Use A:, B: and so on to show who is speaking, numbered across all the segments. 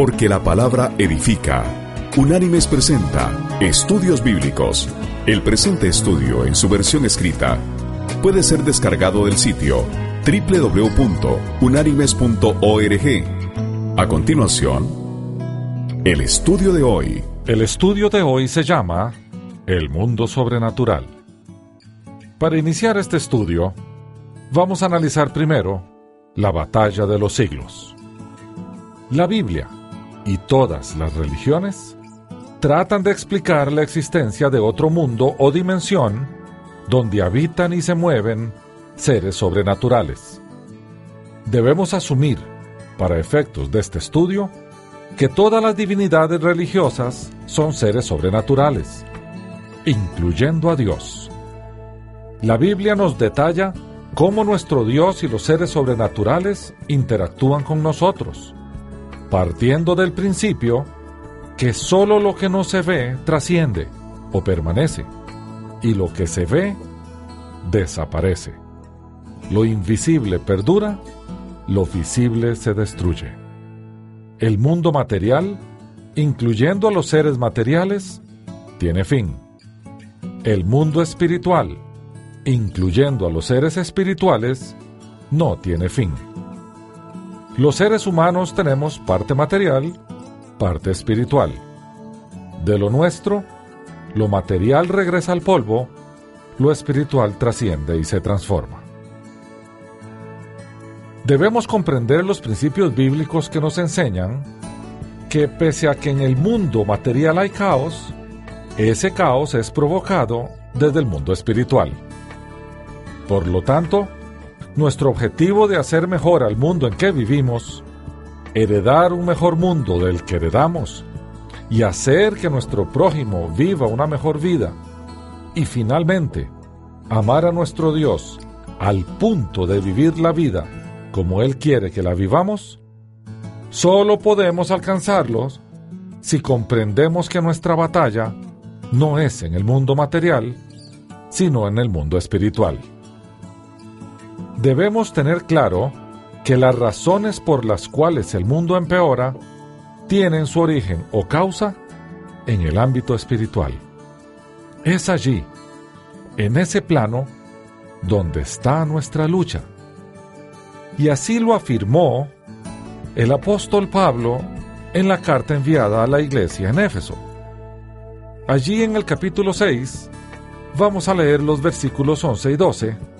A: Porque la palabra edifica. Unánimes presenta Estudios Bíblicos. El presente estudio en su versión escrita puede ser descargado del sitio www.unánimes.org. A continuación, el estudio de hoy.
B: El estudio de hoy se llama El mundo sobrenatural. Para iniciar este estudio, vamos a analizar primero la batalla de los siglos. La Biblia y todas las religiones tratan de explicar la existencia de otro mundo o dimensión donde habitan y se mueven seres sobrenaturales. Debemos asumir, para efectos de este estudio, que todas las divinidades religiosas son seres sobrenaturales, incluyendo a Dios. La Biblia nos detalla cómo nuestro Dios y los seres sobrenaturales interactúan con nosotros, partiendo del principio que sólo lo que no se ve trasciende o permanece, y lo que se ve desaparece. Lo invisible perdura, lo visible se destruye. El mundo material, incluyendo a los seres materiales, tiene fin. El mundo espiritual, incluyendo a los seres espirituales, no tiene fin. Los seres humanos tenemos parte material, parte espiritual. De lo nuestro, lo material regresa al polvo, lo espiritual trasciende y se transforma. Debemos comprender los principios bíblicos que nos enseñan que pese a que en el mundo material hay caos, ese caos es provocado desde el mundo espiritual. Por lo tanto, nuestro objetivo de hacer mejor al mundo en que vivimos, heredar un mejor mundo del que heredamos y hacer que nuestro prójimo viva una mejor vida. Y finalmente amar a nuestro Dios al punto de vivir la vida como Él quiere que la vivamos, solo podemos alcanzarlos si comprendemos que nuestra batalla no es en el mundo material, sino en el mundo espiritual debemos tener claro que las razones por las cuales el mundo empeora tienen su origen o causa en el ámbito espiritual. Es allí, en ese plano, donde está nuestra lucha. Y así lo afirmó el apóstol Pablo en la carta enviada a la iglesia en Éfeso. Allí en el capítulo 6 vamos a leer los versículos 11 y 12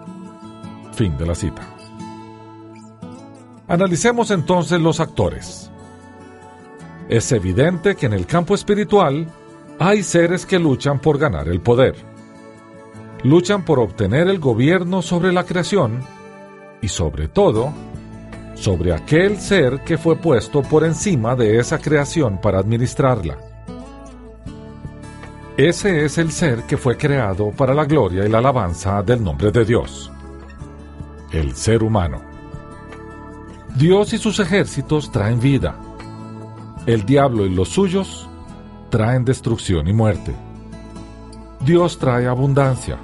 B: Fin de la cita. Analicemos entonces los actores. Es evidente que en el campo espiritual hay seres que luchan por ganar el poder. Luchan por obtener el gobierno sobre la creación y sobre todo sobre aquel ser que fue puesto por encima de esa creación para administrarla. Ese es el ser que fue creado para la gloria y la alabanza del nombre de Dios el ser humano. Dios y sus ejércitos traen vida. El diablo y los suyos traen destrucción y muerte. Dios trae abundancia.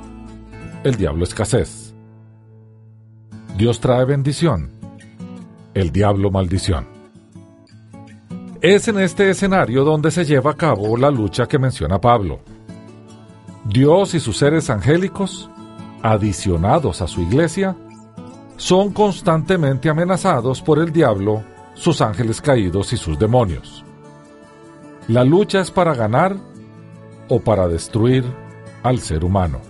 B: El diablo escasez. Dios trae bendición. El diablo maldición. Es en este escenario donde se lleva a cabo la lucha que menciona Pablo. Dios y sus seres angélicos, adicionados a su iglesia, son constantemente amenazados por el diablo, sus ángeles caídos y sus demonios. La lucha es para ganar o para destruir al ser humano.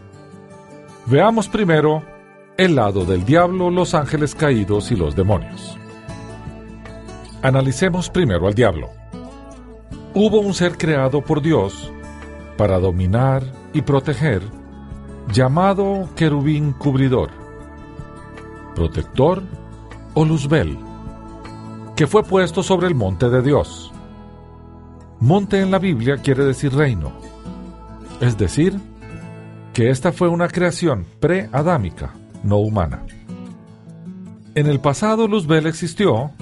B: Veamos primero el lado del diablo, los ángeles caídos y los demonios. Analicemos primero al diablo. Hubo un ser creado por Dios para dominar y proteger, llamado querubín cubridor protector o Luzbel, que fue puesto sobre el monte de Dios, Monte en la Biblia quiere decir reino, es decir, que esta fue una creación pre-adámica, no humana. En el pasado Luzbel existió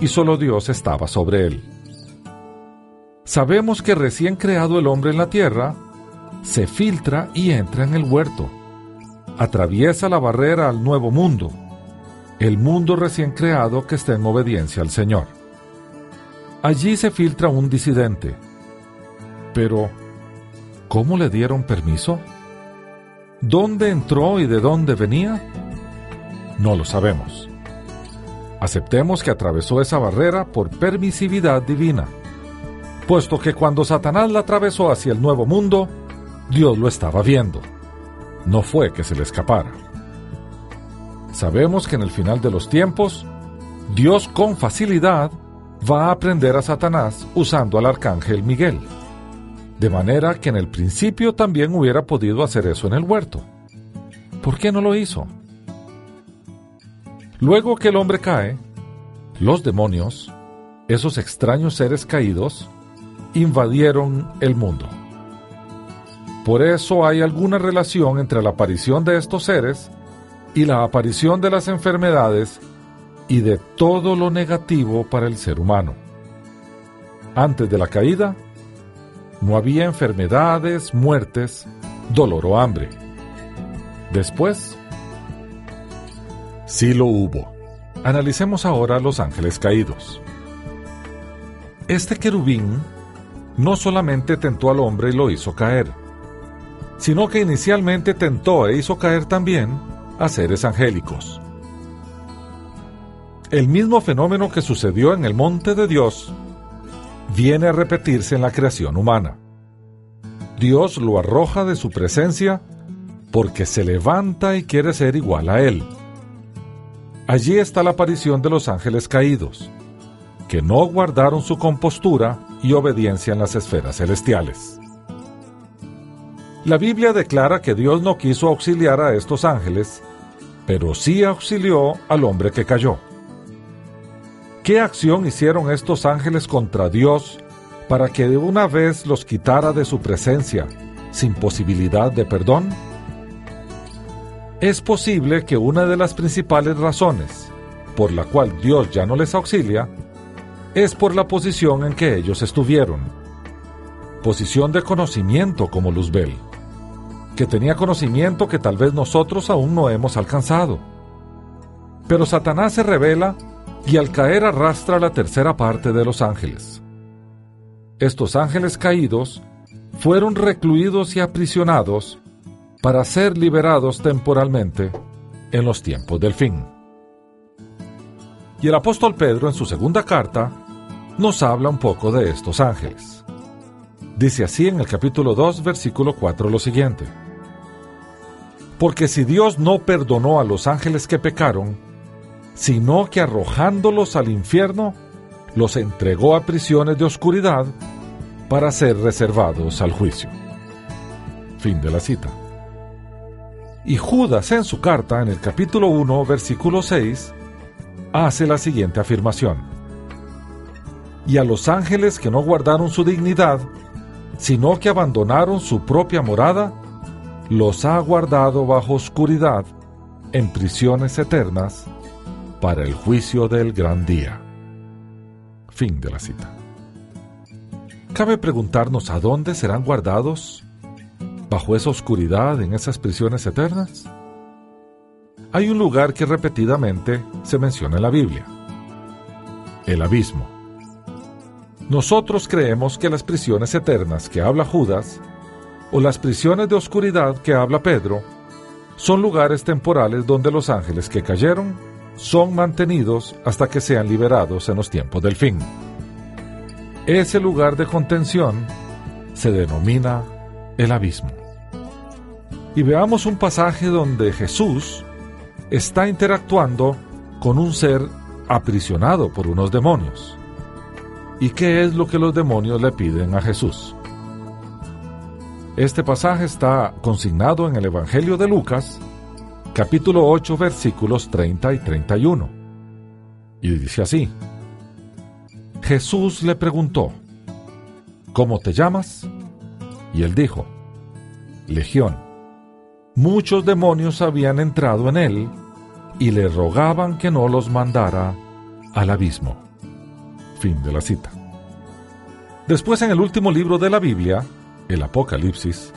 B: y solo Dios estaba sobre él. Sabemos que recién creado el hombre en la tierra, se filtra y entra en el huerto. Atraviesa la barrera al nuevo mundo, el mundo recién creado que está en obediencia al Señor. Allí se filtra un disidente. Pero, ¿cómo le dieron permiso? ¿Dónde entró y de dónde venía? No lo sabemos. Aceptemos que atravesó esa barrera por permisividad divina, puesto que cuando Satanás la atravesó hacia el nuevo mundo, Dios lo estaba viendo. No fue que se le escapara. Sabemos que en el final de los tiempos, Dios con facilidad va a aprender a Satanás usando al arcángel Miguel. De manera que en el principio también hubiera podido hacer eso en el huerto. ¿Por qué no lo hizo? Luego que el hombre cae, los demonios, esos extraños seres caídos, invadieron el mundo. Por eso hay alguna relación entre la aparición de estos seres y la aparición de las enfermedades y de todo lo negativo para el ser humano. Antes de la caída, no había enfermedades, muertes, dolor o hambre. Después, sí lo hubo. Analicemos ahora los ángeles caídos. Este querubín no solamente tentó al hombre y lo hizo caer, sino que inicialmente tentó e hizo caer también a seres angélicos. El mismo fenómeno que sucedió en el monte de Dios viene a repetirse en la creación humana. Dios lo arroja de su presencia porque se levanta y quiere ser igual a Él. Allí está la aparición de los ángeles caídos, que no guardaron su compostura y obediencia en las esferas celestiales. La Biblia declara que Dios no quiso auxiliar a estos ángeles, pero sí auxilió al hombre que cayó. ¿Qué acción hicieron estos ángeles contra Dios para que de una vez los quitara de su presencia sin posibilidad de perdón? Es posible que una de las principales razones por la cual Dios ya no les auxilia es por la posición en que ellos estuvieron. Posición de conocimiento como Luzbel, que tenía conocimiento que tal vez nosotros aún no hemos alcanzado. Pero Satanás se revela y al caer arrastra la tercera parte de los ángeles. Estos ángeles caídos fueron recluidos y aprisionados para ser liberados temporalmente en los tiempos del fin. Y el apóstol Pedro en su segunda carta nos habla un poco de estos ángeles. Dice así en el capítulo 2, versículo 4 lo siguiente. Porque si Dios no perdonó a los ángeles que pecaron, sino que arrojándolos al infierno, los entregó a prisiones de oscuridad para ser reservados al juicio. Fin de la cita. Y Judas en su carta, en el capítulo 1, versículo 6, hace la siguiente afirmación. Y a los ángeles que no guardaron su dignidad, sino que abandonaron su propia morada, los ha guardado bajo oscuridad en prisiones eternas para el juicio del gran día. Fin de la cita. Cabe preguntarnos a dónde serán guardados bajo esa oscuridad en esas prisiones eternas. Hay un lugar que repetidamente se menciona en la Biblia, el abismo. Nosotros creemos que las prisiones eternas que habla Judas o las prisiones de oscuridad que habla Pedro son lugares temporales donde los ángeles que cayeron son mantenidos hasta que sean liberados en los tiempos del fin. Ese lugar de contención se denomina el abismo. Y veamos un pasaje donde Jesús está interactuando con un ser aprisionado por unos demonios. ¿Y qué es lo que los demonios le piden a Jesús? Este pasaje está consignado en el Evangelio de Lucas, capítulo 8, versículos 30 y 31. Y dice así, Jesús le preguntó, ¿cómo te llamas? Y él dijo, Legión. Muchos demonios habían entrado en él y le rogaban que no los mandara al abismo. Fin de la cita. Después en el último libro de la Biblia, el Apocalipsis,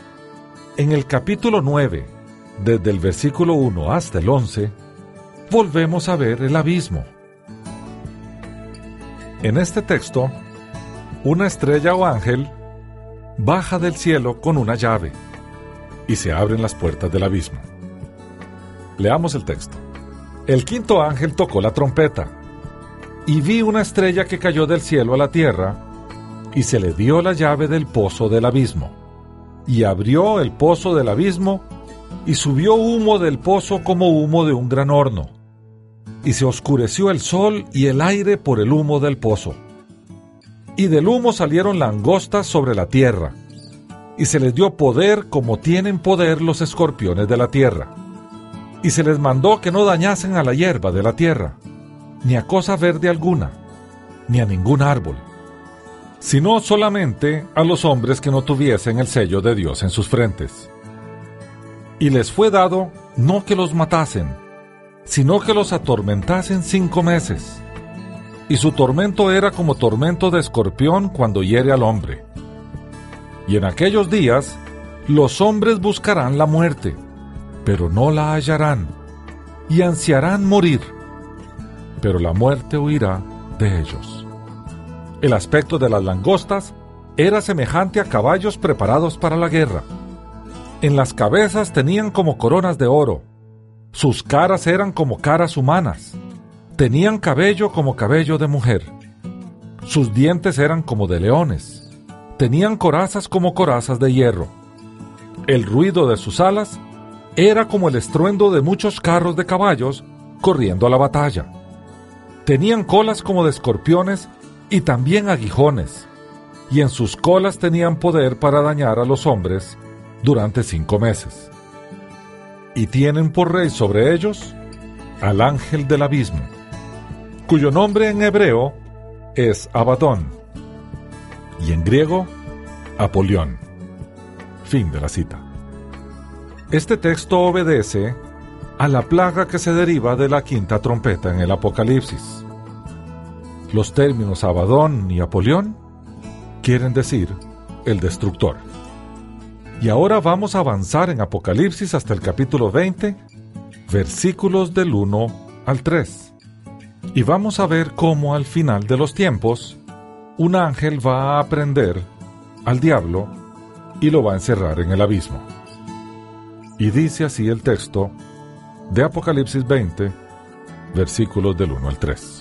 B: en el capítulo 9, desde el versículo 1 hasta el 11, volvemos a ver el abismo. En este texto, una estrella o ángel baja del cielo con una llave y se abren las puertas del abismo. Leamos el texto. El quinto ángel tocó la trompeta y vi una estrella que cayó del cielo a la tierra y se le dio la llave del pozo del abismo y abrió el pozo del abismo y subió humo del pozo como humo de un gran horno y se oscureció el sol y el aire por el humo del pozo. Y del humo salieron langostas sobre la tierra, y se les dio poder como tienen poder los escorpiones de la tierra. Y se les mandó que no dañasen a la hierba de la tierra, ni a cosa verde alguna, ni a ningún árbol, sino solamente a los hombres que no tuviesen el sello de Dios en sus frentes. Y les fue dado no que los matasen, sino que los atormentasen cinco meses. Y su tormento era como tormento de escorpión cuando hiere al hombre. Y en aquellos días los hombres buscarán la muerte, pero no la hallarán, y ansiarán morir, pero la muerte huirá de ellos. El aspecto de las langostas era semejante a caballos preparados para la guerra. En las cabezas tenían como coronas de oro, sus caras eran como caras humanas. Tenían cabello como cabello de mujer. Sus dientes eran como de leones. Tenían corazas como corazas de hierro. El ruido de sus alas era como el estruendo de muchos carros de caballos corriendo a la batalla. Tenían colas como de escorpiones y también aguijones, y en sus colas tenían poder para dañar a los hombres durante cinco meses y tienen por rey sobre ellos al ángel del abismo, cuyo nombre en hebreo es Abadón y en griego Apolión. Fin de la cita. Este texto obedece a la plaga que se deriva de la quinta trompeta en el Apocalipsis. Los términos Abadón y Apolión quieren decir el destructor. Y ahora vamos a avanzar en Apocalipsis hasta el capítulo 20, versículos del 1 al 3. Y vamos a ver cómo al final de los tiempos, un ángel va a aprender al diablo y lo va a encerrar en el abismo. Y dice así el texto de Apocalipsis 20, versículos del 1 al 3.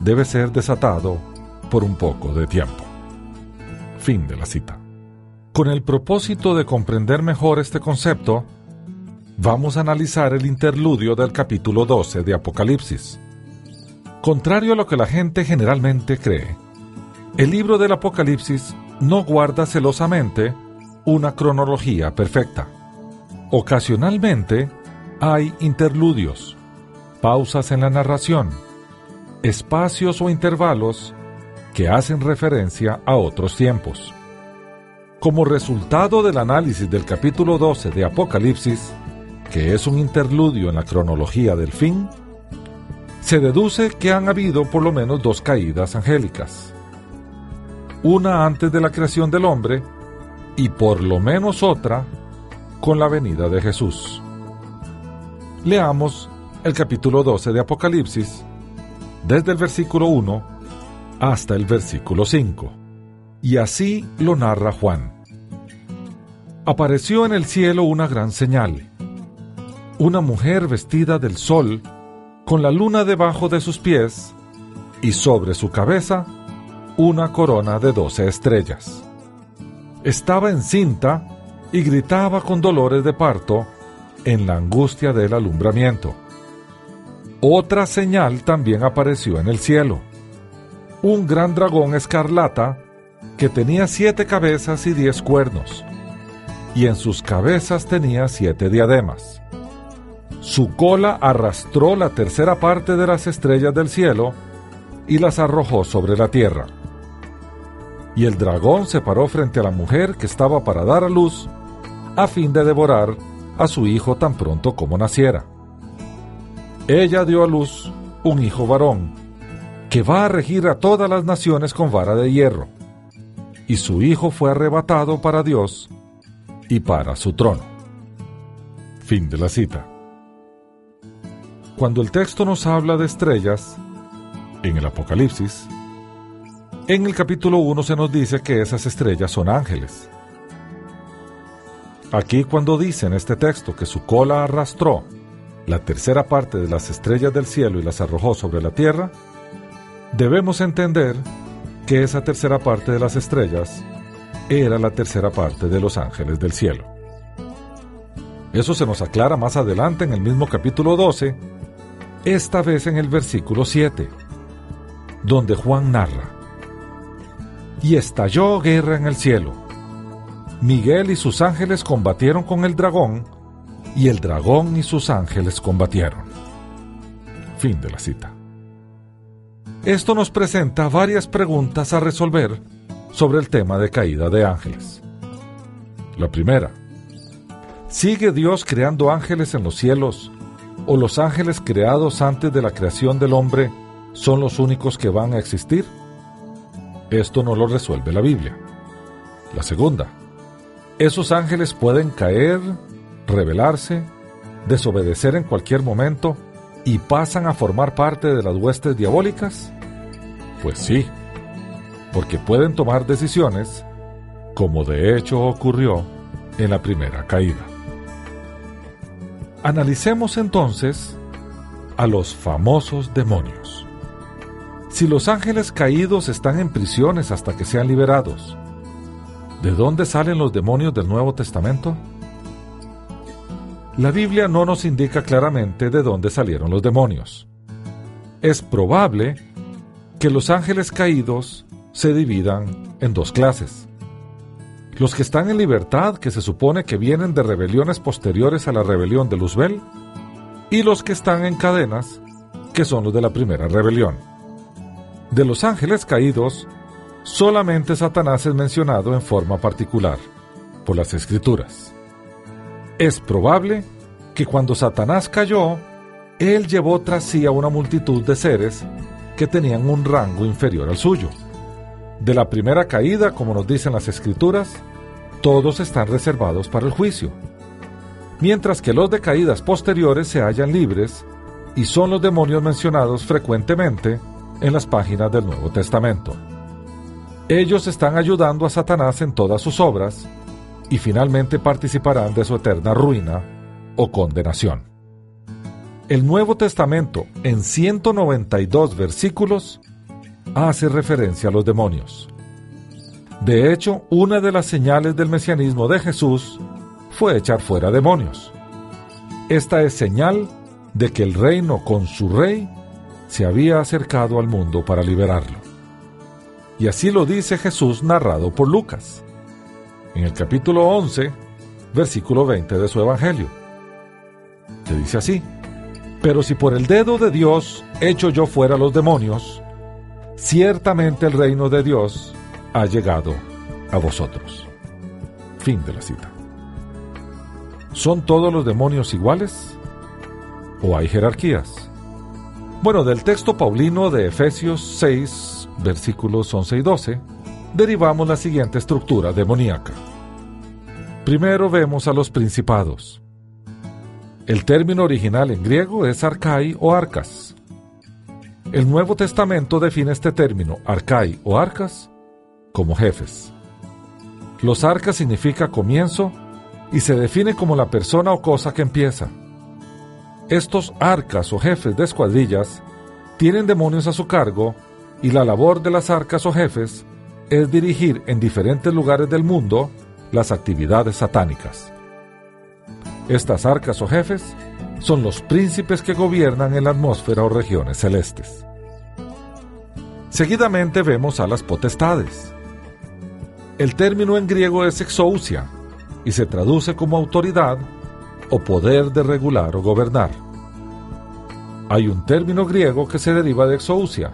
B: debe ser desatado por un poco de tiempo. Fin de la cita. Con el propósito de comprender mejor este concepto, vamos a analizar el interludio del capítulo 12 de Apocalipsis. Contrario a lo que la gente generalmente cree, el libro del Apocalipsis no guarda celosamente una cronología perfecta. Ocasionalmente hay interludios, pausas en la narración, espacios o intervalos que hacen referencia a otros tiempos. Como resultado del análisis del capítulo 12 de Apocalipsis, que es un interludio en la cronología del fin, se deduce que han habido por lo menos dos caídas angélicas. Una antes de la creación del hombre y por lo menos otra con la venida de Jesús. Leamos el capítulo 12 de Apocalipsis, desde el versículo 1 hasta el versículo 5. Y así lo narra Juan. Apareció en el cielo una gran señal, una mujer vestida del sol, con la luna debajo de sus pies, y sobre su cabeza una corona de doce estrellas. Estaba encinta y gritaba con dolores de parto en la angustia del alumbramiento. Otra señal también apareció en el cielo. Un gran dragón escarlata que tenía siete cabezas y diez cuernos, y en sus cabezas tenía siete diademas. Su cola arrastró la tercera parte de las estrellas del cielo y las arrojó sobre la tierra. Y el dragón se paró frente a la mujer que estaba para dar a luz, a fin de devorar a su hijo tan pronto como naciera. Ella dio a luz un hijo varón, que va a regir a todas las naciones con vara de hierro, y su hijo fue arrebatado para Dios y para su trono. Fin de la cita. Cuando el texto nos habla de estrellas, en el Apocalipsis, en el capítulo 1 se nos dice que esas estrellas son ángeles. Aquí cuando dice en este texto que su cola arrastró la tercera parte de las estrellas del cielo y las arrojó sobre la tierra, debemos entender que esa tercera parte de las estrellas era la tercera parte de los ángeles del cielo. Eso se nos aclara más adelante en el mismo capítulo 12, esta vez en el versículo 7, donde Juan narra, y estalló guerra en el cielo. Miguel y sus ángeles combatieron con el dragón, y el dragón y sus ángeles combatieron. Fin de la cita. Esto nos presenta varias preguntas a resolver sobre el tema de caída de ángeles. La primera, ¿sigue Dios creando ángeles en los cielos o los ángeles creados antes de la creación del hombre son los únicos que van a existir? Esto no lo resuelve la Biblia. La segunda, esos ángeles pueden caer, rebelarse, desobedecer en cualquier momento y pasan a formar parte de las huestes diabólicas? Pues sí, porque pueden tomar decisiones como de hecho ocurrió en la primera caída. Analicemos entonces a los famosos demonios. Si los ángeles caídos están en prisiones hasta que sean liberados, ¿de dónde salen los demonios del Nuevo Testamento? La Biblia no nos indica claramente de dónde salieron los demonios. Es probable que los ángeles caídos se dividan en dos clases. Los que están en libertad, que se supone que vienen de rebeliones posteriores a la rebelión de Luzbel, y los que están en cadenas, que son los de la primera rebelión. De los ángeles caídos, solamente Satanás es mencionado en forma particular por las escrituras. Es probable que cuando Satanás cayó, él llevó tras sí a una multitud de seres que tenían un rango inferior al suyo. De la primera caída, como nos dicen las escrituras, todos están reservados para el juicio, mientras que los de caídas posteriores se hallan libres y son los demonios mencionados frecuentemente en las páginas del Nuevo Testamento. Ellos están ayudando a Satanás en todas sus obras y finalmente participarán de su eterna ruina o condenación. El Nuevo Testamento, en 192 versículos, hace referencia a los demonios. De hecho, una de las señales del mesianismo de Jesús fue echar fuera demonios. Esta es señal de que el reino con su rey se había acercado al mundo para liberarlo. Y así lo dice Jesús narrado por Lucas, en el capítulo 11, versículo 20 de su Evangelio, que dice así, Pero si por el dedo de Dios echo yo fuera los demonios, ciertamente el reino de Dios ha llegado a vosotros. Fin de la cita. ¿Son todos los demonios iguales? ¿O hay jerarquías? Bueno, del texto paulino de Efesios 6, versículos 11 y 12, derivamos la siguiente estructura demoníaca. Primero vemos a los principados. El término original en griego es arcai o arcas. El Nuevo Testamento define este término, arcai o arcas, como jefes. Los arcas significa comienzo y se define como la persona o cosa que empieza. Estos arcas o jefes de escuadrillas tienen demonios a su cargo y la labor de las arcas o jefes es dirigir en diferentes lugares del mundo las actividades satánicas. Estas arcas o jefes son los príncipes que gobiernan en la atmósfera o regiones celestes. Seguidamente vemos a las potestades. El término en griego es exousia y se traduce como autoridad o poder de regular o gobernar. Hay un término griego que se deriva de exousia,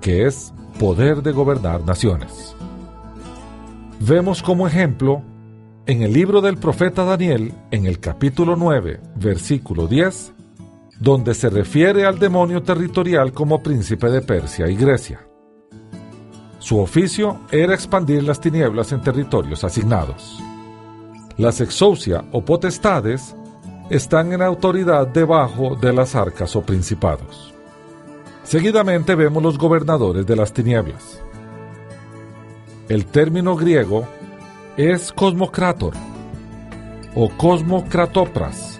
B: que es poder de gobernar naciones. Vemos como ejemplo en el libro del profeta Daniel, en el capítulo 9, versículo 10, donde se refiere al demonio territorial como príncipe de Persia y Grecia. Su oficio era expandir las tinieblas en territorios asignados. Las exousia o potestades están en autoridad debajo de las arcas o principados. Seguidamente vemos los gobernadores de las tinieblas. El término griego es cosmocrator o cosmocratopras.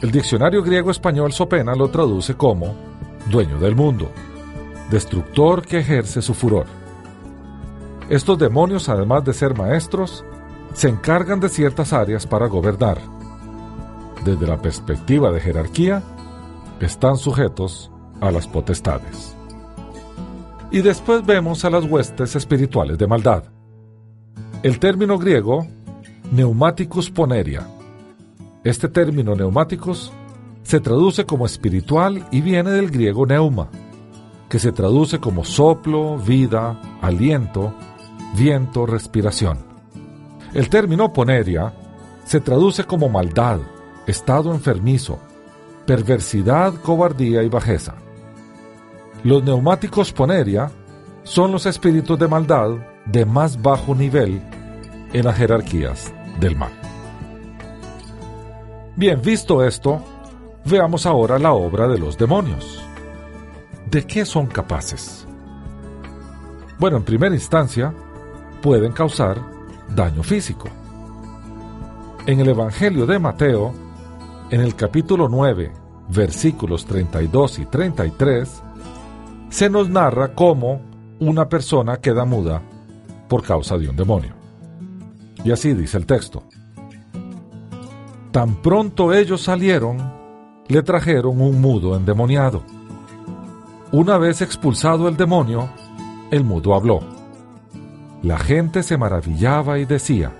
B: El diccionario griego español Sopena lo traduce como dueño del mundo, destructor que ejerce su furor. Estos demonios, además de ser maestros, se encargan de ciertas áreas para gobernar. Desde la perspectiva de jerarquía, están sujetos a las potestades. Y después vemos a las huestes espirituales de maldad. El término griego neumáticos poneria. Este término neumáticos se traduce como espiritual y viene del griego neuma, que se traduce como soplo, vida, aliento, viento, respiración. El término poneria se traduce como maldad, estado enfermizo, perversidad, cobardía y bajeza. Los neumáticos poneria son los espíritus de maldad de más bajo nivel en las jerarquías del mal. Bien, visto esto, veamos ahora la obra de los demonios. ¿De qué son capaces? Bueno, en primera instancia, pueden causar daño físico. En el Evangelio de Mateo, en el capítulo 9, versículos 32 y 33, se nos narra cómo una persona queda muda por causa de un demonio. Y así dice el texto. Tan pronto ellos salieron, le trajeron un mudo endemoniado. Una vez expulsado el demonio, el mudo habló. La gente se maravillaba y decía,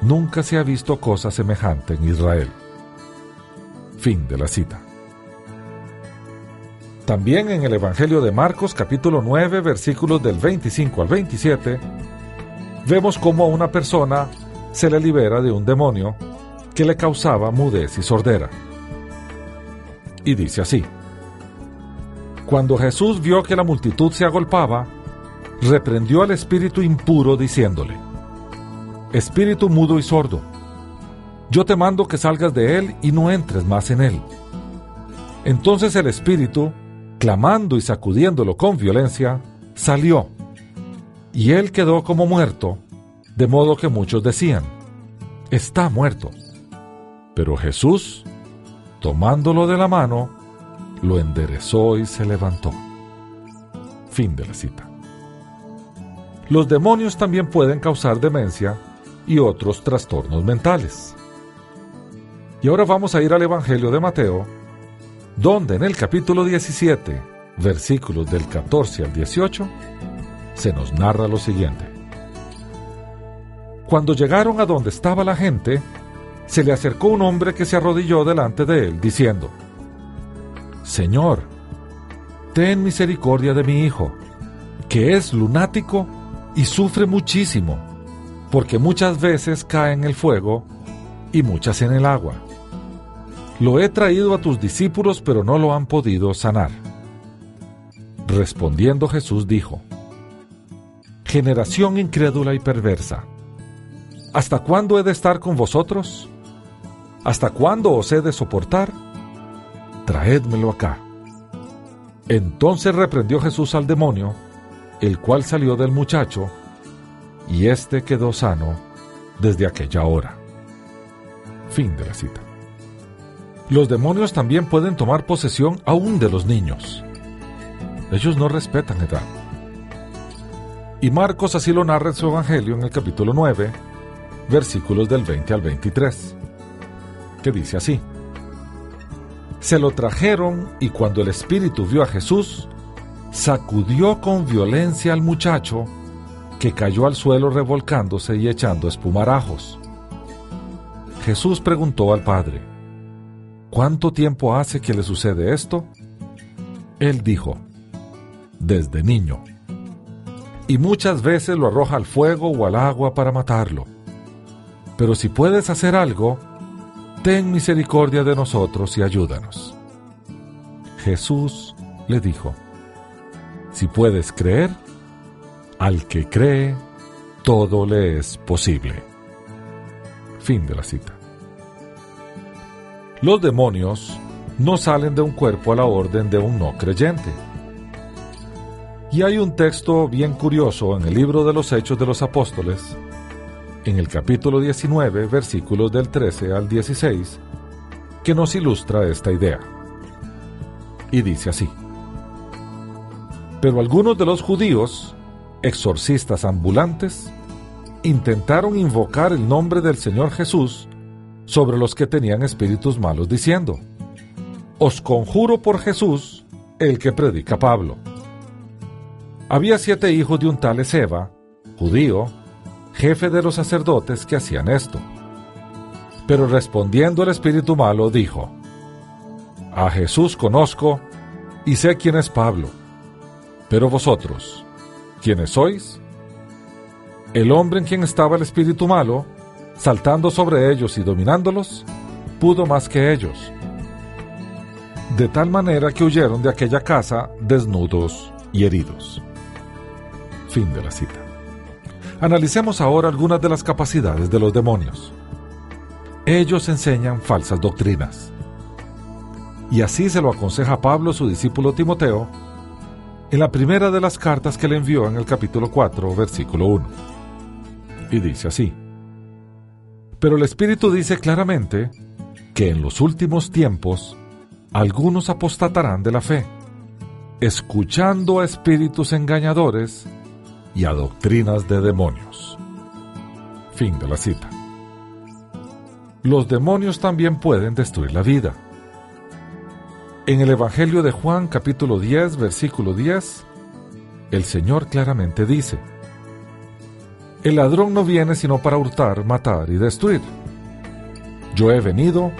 B: nunca se ha visto cosa semejante en Israel. Fin de la cita. También en el Evangelio de Marcos capítulo 9 versículos del 25 al 27, vemos cómo a una persona se le libera de un demonio que le causaba mudez y sordera. Y dice así, Cuando Jesús vio que la multitud se agolpaba, reprendió al espíritu impuro diciéndole, Espíritu mudo y sordo, yo te mando que salgas de él y no entres más en él. Entonces el espíritu, clamando y sacudiéndolo con violencia, salió, y él quedó como muerto, de modo que muchos decían, está muerto. Pero Jesús, tomándolo de la mano, lo enderezó y se levantó. Fin de la cita. Los demonios también pueden causar demencia y otros trastornos mentales. Y ahora vamos a ir al Evangelio de Mateo, donde en el capítulo 17, versículos del 14 al 18, se nos narra lo siguiente. Cuando llegaron a donde estaba la gente, se le acercó un hombre que se arrodilló delante de él, diciendo, Señor, ten misericordia de mi hijo, que es lunático y sufre muchísimo, porque muchas veces cae en el fuego y muchas en el agua. Lo he traído a tus discípulos, pero no lo han podido sanar. Respondiendo Jesús dijo, Generación incrédula y perversa, ¿hasta cuándo he de estar con vosotros? ¿Hasta cuándo os he de soportar? Traédmelo acá. Entonces reprendió Jesús al demonio, el cual salió del muchacho, y éste quedó sano desde aquella hora. Fin de la cita los demonios también pueden tomar posesión aún de los niños. Ellos no respetan edad. Y Marcos así lo narra en su Evangelio en el capítulo 9, versículos del 20 al 23, que dice así. Se lo trajeron y cuando el espíritu vio a Jesús, sacudió con violencia al muchacho, que cayó al suelo revolcándose y echando espumarajos. Jesús preguntó al padre, ¿Cuánto tiempo hace que le sucede esto? Él dijo, desde niño. Y muchas veces lo arroja al fuego o al agua para matarlo. Pero si puedes hacer algo, ten misericordia de nosotros y ayúdanos. Jesús le dijo, si puedes creer, al que cree, todo le es posible. Fin de la cita. Los demonios no salen de un cuerpo a la orden de un no creyente. Y hay un texto bien curioso en el libro de los Hechos de los Apóstoles, en el capítulo 19, versículos del 13 al 16, que nos ilustra esta idea. Y dice así. Pero algunos de los judíos, exorcistas ambulantes, intentaron invocar el nombre del Señor Jesús sobre los que tenían espíritus malos, diciendo, Os conjuro por Jesús, el que predica Pablo. Había siete hijos de un tal Ezeba, judío, jefe de los sacerdotes que hacían esto. Pero respondiendo el espíritu malo, dijo, A Jesús conozco y sé quién es Pablo pero vosotros, ¿quiénes sois? El hombre en quien estaba el espíritu malo, saltando sobre ellos y dominándolos, pudo más que ellos. De tal manera que huyeron de aquella casa desnudos y heridos. Fin de la cita. Analicemos ahora algunas de las capacidades de los demonios. Ellos enseñan falsas doctrinas. Y así se lo aconseja Pablo a su discípulo Timoteo en la primera de las cartas que le envió en el capítulo 4, versículo 1. Y dice así. Pero el Espíritu dice claramente que en los últimos tiempos algunos apostatarán de la fe, escuchando a espíritus engañadores y a doctrinas de demonios. Fin de la cita. Los demonios también pueden destruir la vida en el Evangelio de Juan capítulo 10, versículo 10, el Señor claramente dice, El ladrón no viene sino para hurtar, matar y destruir. Yo he venido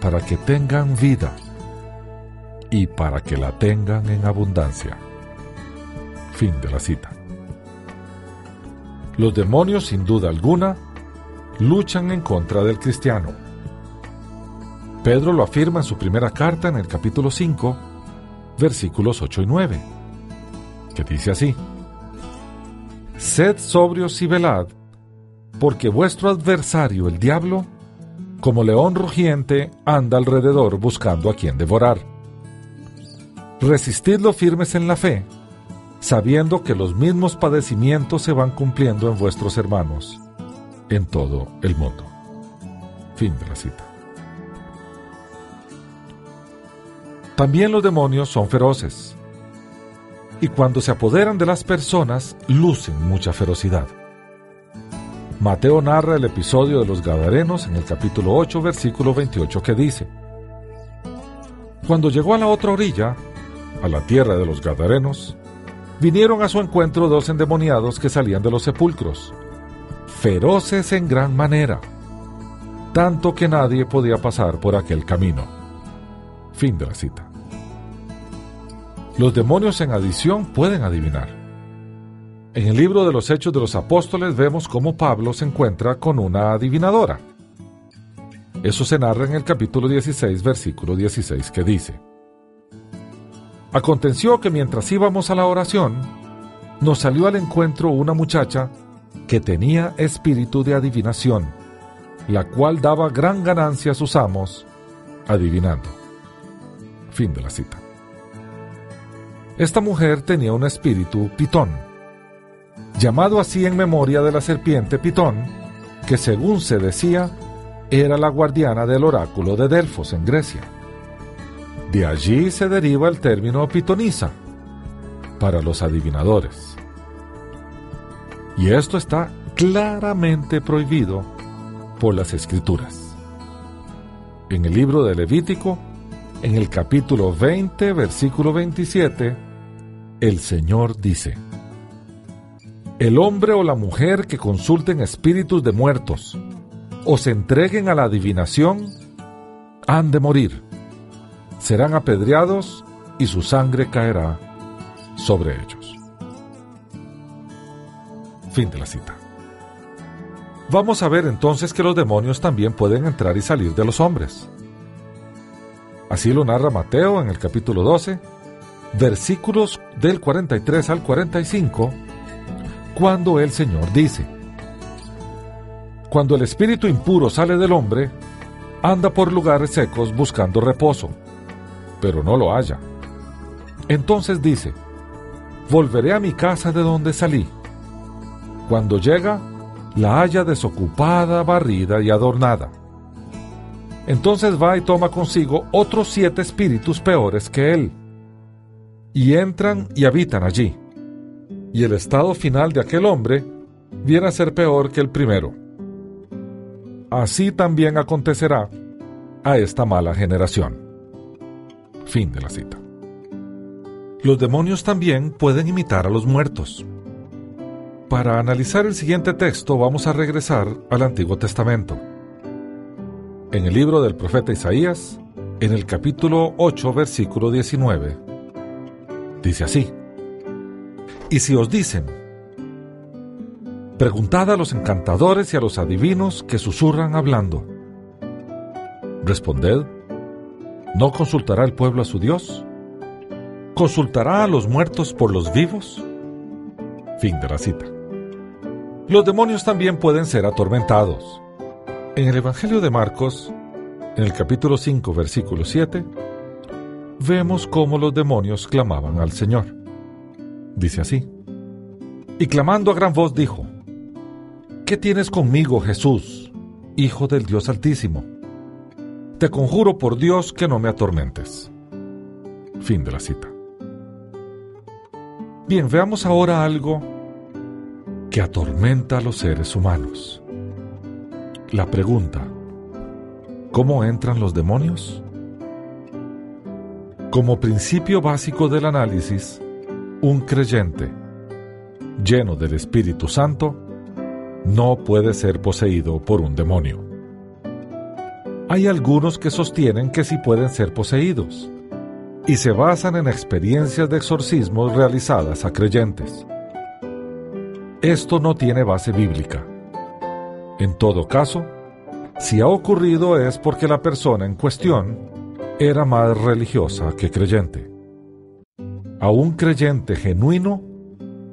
B: para que tengan vida y para que la tengan en abundancia. Fin de la cita. Los demonios, sin duda alguna, luchan en contra del cristiano Pedro lo afirma en su primera carta en el capítulo 5, versículos 8 y 9, que dice así, Sed sobrios y velad, porque vuestro adversario, el diablo, como león rugiente, anda alrededor buscando a quien devorar. Resistidlo firmes en la fe, sabiendo que los mismos padecimientos se van cumpliendo en vuestros hermanos en todo el mundo. Fin de la cita. También los demonios son feroces. Y cuando se apoderan de las personas, lucen mucha ferocidad. Mateo narra el episodio de los Gadarenos en el capítulo 8, versículo 28, que dice, Cuando llegó a la otra orilla, a la tierra de los Gadarenos, vinieron a su encuentro dos endemoniados que salían de los sepulcros, feroces en gran manera, tanto que nadie podía pasar por aquel camino. Fin de la cita. Los demonios en adición pueden adivinar. En el libro de los Hechos de los Apóstoles vemos cómo Pablo se encuentra con una adivinadora. Eso se narra en el capítulo 16, versículo 16, que dice, Aconteció que mientras íbamos a la oración, nos salió al encuentro una muchacha que tenía espíritu de adivinación, la cual daba gran ganancia a sus amos, adivinando. Fin de la cita. Esta mujer tenía un espíritu pitón, llamado así en memoria de la serpiente pitón, que según se decía, era la guardiana del oráculo de Delfos en Grecia. De allí se deriva el término pitonisa, para los adivinadores. Y esto está claramente prohibido por las escrituras. En el libro de Levítico, en el capítulo 20, versículo 27, el Señor dice, El hombre o la mujer que consulten espíritus de muertos o se entreguen a la adivinación, han de morir. Serán apedreados y su sangre caerá sobre ellos. Fin de la cita. Vamos a ver entonces que los demonios también pueden entrar y salir de los hombres. Así lo narra Mateo en el capítulo 12, versículos del 43 al 45, cuando el Señor dice, Cuando el espíritu impuro sale del hombre, anda por lugares secos buscando reposo, pero no lo halla. Entonces dice, Volveré a mi casa de donde salí. Cuando llega, la halla desocupada, barrida y adornada. Entonces va y toma consigo otros siete espíritus peores que él, y entran y habitan allí. Y el estado final de aquel hombre viene a ser peor que el primero. Así también acontecerá a esta mala generación. Fin de la cita. Los demonios también pueden imitar a los muertos. Para analizar el siguiente texto vamos a regresar al Antiguo Testamento. En el libro del profeta Isaías, en el capítulo 8, versículo 19, dice así, Y si os dicen, preguntad a los encantadores y a los adivinos que susurran hablando, responded, ¿no consultará el pueblo a su Dios? ¿Consultará a los muertos por los vivos? Fin de la cita. Los demonios también pueden ser atormentados. En el Evangelio de Marcos, en el capítulo 5, versículo 7, vemos cómo los demonios clamaban al Señor. Dice así, y clamando a gran voz dijo, ¿Qué tienes conmigo, Jesús, Hijo del Dios Altísimo? Te conjuro por Dios que no me atormentes. Fin de la cita. Bien, veamos ahora algo que atormenta a los seres humanos. La pregunta, ¿cómo entran los demonios? Como principio básico del análisis, un creyente lleno del Espíritu Santo no puede ser poseído por un demonio. Hay algunos que sostienen que sí pueden ser poseídos y se basan en experiencias de exorcismos realizadas a creyentes. Esto no tiene base bíblica. En todo caso, si ha ocurrido es porque la persona en cuestión era más religiosa que creyente. A un creyente genuino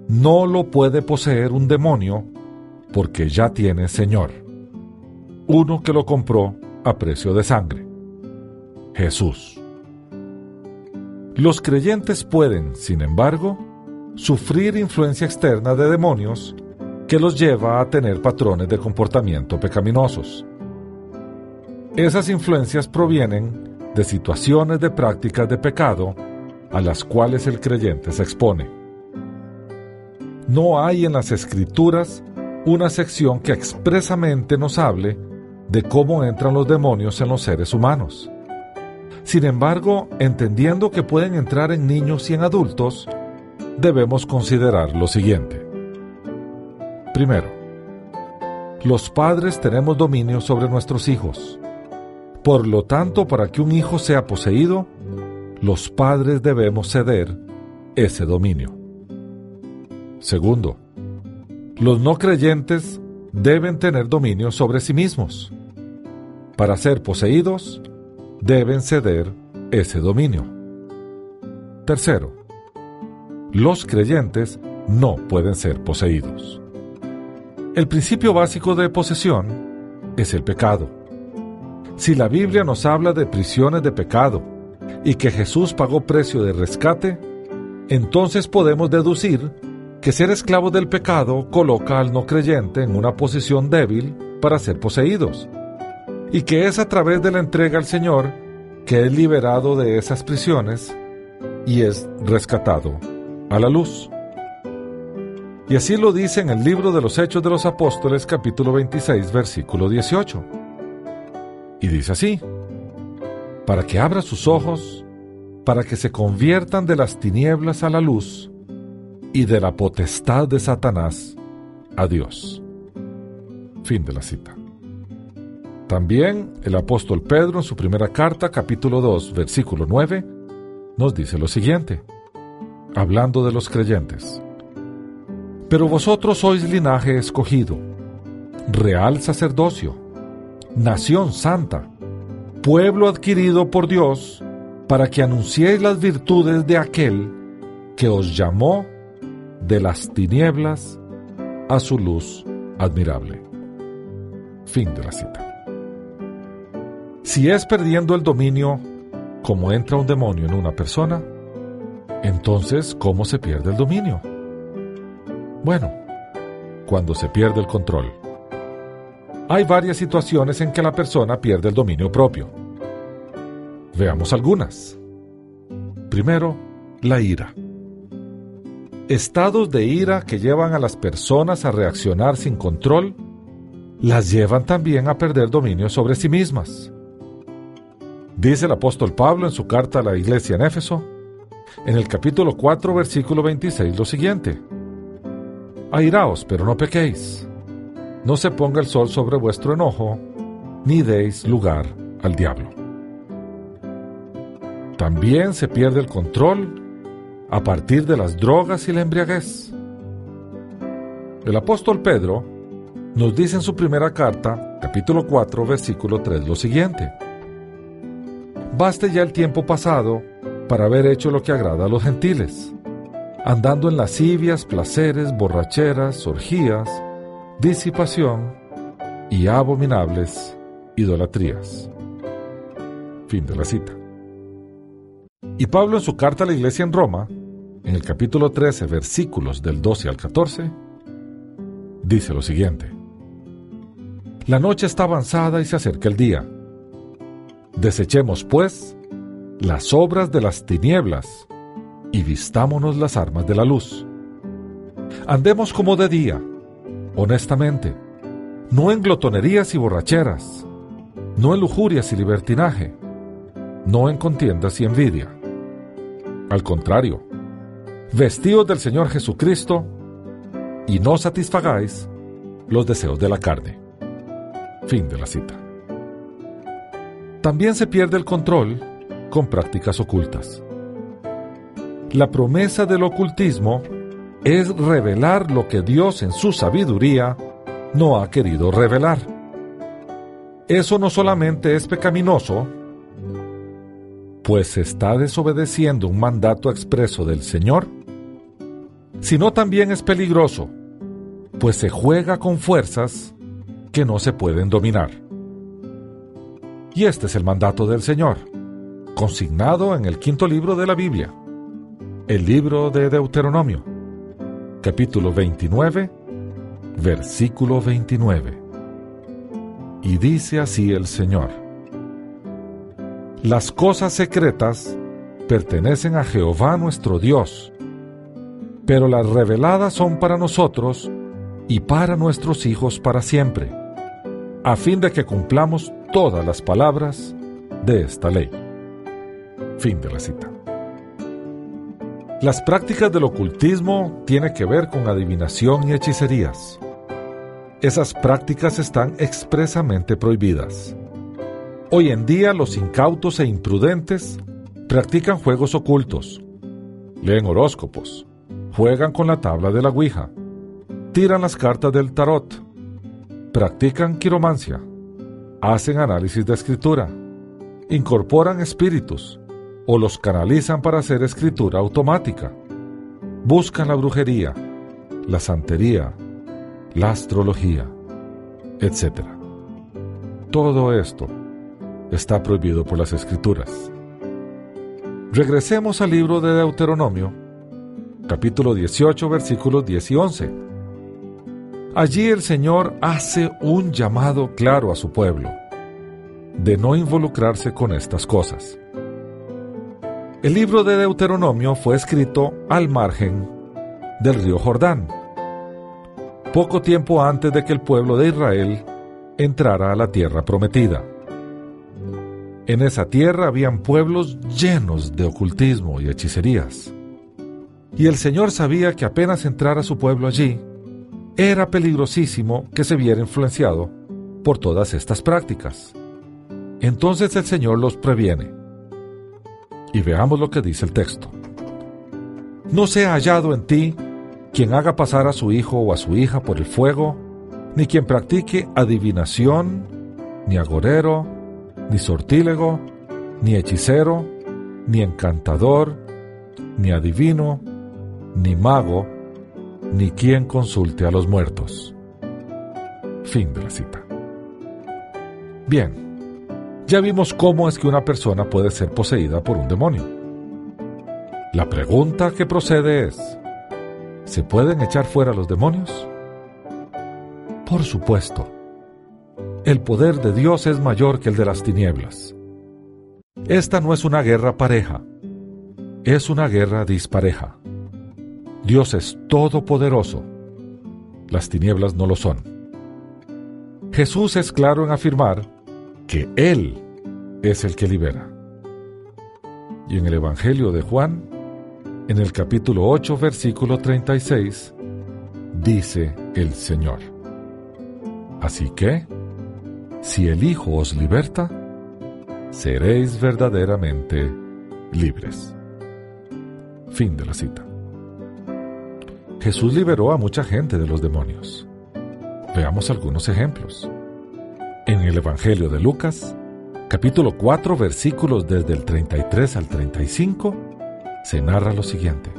B: no lo puede poseer un demonio porque ya tiene Señor, uno que lo compró a precio de sangre, Jesús. Los creyentes pueden, sin embargo, sufrir influencia externa de demonios que los lleva a tener patrones de comportamiento pecaminosos. Esas influencias provienen de situaciones de prácticas de pecado a las cuales el creyente se expone. No hay en las escrituras una sección que expresamente nos hable de cómo entran los demonios en los seres humanos. Sin embargo, entendiendo que pueden entrar en niños y en adultos, debemos considerar lo siguiente. Primero, los padres tenemos dominio sobre nuestros hijos. Por lo tanto, para que un hijo sea poseído, los padres debemos ceder ese dominio. Segundo, los no creyentes deben tener dominio sobre sí mismos. Para ser poseídos, deben ceder ese dominio. Tercero, los creyentes no pueden ser poseídos. El principio básico de posesión es el pecado. Si la Biblia nos habla de prisiones de pecado y que Jesús pagó precio de rescate, entonces podemos deducir que ser esclavo del pecado coloca al no creyente en una posición débil para ser poseídos, y que es a través de la entrega al Señor que es liberado de esas prisiones y es rescatado a la luz. Y así lo dice en el libro de los Hechos de los Apóstoles capítulo 26 versículo 18. Y dice así, para que abra sus ojos, para que se conviertan de las tinieblas a la luz y de la potestad de Satanás a Dios. Fin de la cita. También el apóstol Pedro en su primera carta, capítulo 2, versículo 9, nos dice lo siguiente, hablando de los creyentes. Pero vosotros sois linaje escogido, real sacerdocio, nación santa, pueblo adquirido por Dios, para que anunciéis las virtudes de aquel que os llamó de las tinieblas a su luz admirable. Fin de la cita. Si es perdiendo el dominio como entra un demonio en una persona, entonces ¿cómo se pierde el dominio? Bueno, cuando se pierde el control. Hay varias situaciones en que la persona pierde el dominio propio. Veamos algunas. Primero, la ira. Estados de ira que llevan a las personas a reaccionar sin control, las llevan también a perder dominio sobre sí mismas. Dice el apóstol Pablo en su carta a la iglesia en Éfeso, en el capítulo 4, versículo 26, lo siguiente. Airaos, pero no pequéis. No se ponga el sol sobre vuestro enojo, ni deis lugar al diablo. También se pierde el control a partir de las drogas y la embriaguez. El apóstol Pedro nos dice en su primera carta, capítulo 4, versículo 3, lo siguiente. Baste ya el tiempo pasado para haber hecho lo que agrada a los gentiles, andando en lascivias, placeres, borracheras, orgías, disipación y abominables idolatrías. Fin de la cita. Y Pablo en su carta a la iglesia en Roma en el capítulo 13, versículos del 12 al 14, dice lo siguiente. La noche está avanzada y se acerca el día. Desechemos, pues, las obras de las tinieblas y vistámonos las armas de la luz. Andemos como de día, honestamente, no en glotonerías y borracheras, no en lujurias y libertinaje, no en contiendas y envidia. Al contrario, vestidos del Señor Jesucristo, y no satisfagáis los deseos de la carne. Fin de la cita. También se pierde el control con prácticas ocultas. La promesa del ocultismo es revelar lo que Dios en su sabiduría no ha querido revelar. Eso no solamente es pecaminoso, pues se está desobedeciendo un mandato expreso del Señor, sino también es peligroso, pues se juega con fuerzas que no se pueden dominar. Y este es el mandato del Señor, consignado en el quinto libro de la Biblia, el libro de Deuteronomio, capítulo 29, versículo 29. Y dice así el Señor, las cosas secretas pertenecen a Jehová nuestro Dios, pero las reveladas son para nosotros y para nuestros hijos para siempre, a fin de que cumplamos todas las palabras de esta ley. Fin de la cita. Las prácticas del ocultismo tienen que ver con adivinación y hechicerías. Esas prácticas están expresamente prohibidas. Hoy en día los incautos e imprudentes practican juegos ocultos, leen horóscopos, juegan con la tabla de la Ouija, tiran las cartas del tarot, practican quiromancia, hacen análisis de escritura, incorporan espíritus o los canalizan para hacer escritura automática, buscan la brujería, la santería, la astrología, etc. Todo esto está prohibido por las escrituras. Regresemos al libro de Deuteronomio capítulo 18, versículos 10 y 11. Allí el Señor hace un llamado claro a su pueblo de no involucrarse con estas cosas. El libro de Deuteronomio fue escrito al margen del río Jordán, poco tiempo antes de que el pueblo de Israel entrara a la tierra prometida. En esa tierra habían pueblos llenos de ocultismo y hechicerías. Y el Señor sabía que apenas entrara su pueblo allí, era peligrosísimo que se viera influenciado por todas estas prácticas. Entonces el Señor los previene. Y veamos lo que dice el texto. No sea hallado en ti quien haga pasar a su hijo o a su hija por el fuego, ni quien practique adivinación, ni agorero, ni sortílego, ni hechicero, ni encantador, ni adivino, ni mago, ni quien consulte a los muertos. Fin de la cita. Bien, ya vimos cómo es que una persona puede ser poseída por un demonio. La pregunta que procede es, ¿se pueden echar fuera los demonios? Por supuesto. El poder de Dios es mayor que el de las tinieblas. Esta no es una guerra pareja, es una guerra dispareja. Dios es todopoderoso, las tinieblas no lo son. Jesús es claro en afirmar que Él es el que libera. Y en el Evangelio de Juan, en el capítulo 8, versículo 36, dice el Señor. Así que, si el Hijo os liberta, seréis verdaderamente libres. Fin de la cita. Jesús liberó a mucha gente de los demonios. Veamos algunos ejemplos. En el Evangelio de Lucas, capítulo 4, versículos desde el 33 al 35, se narra lo siguiente.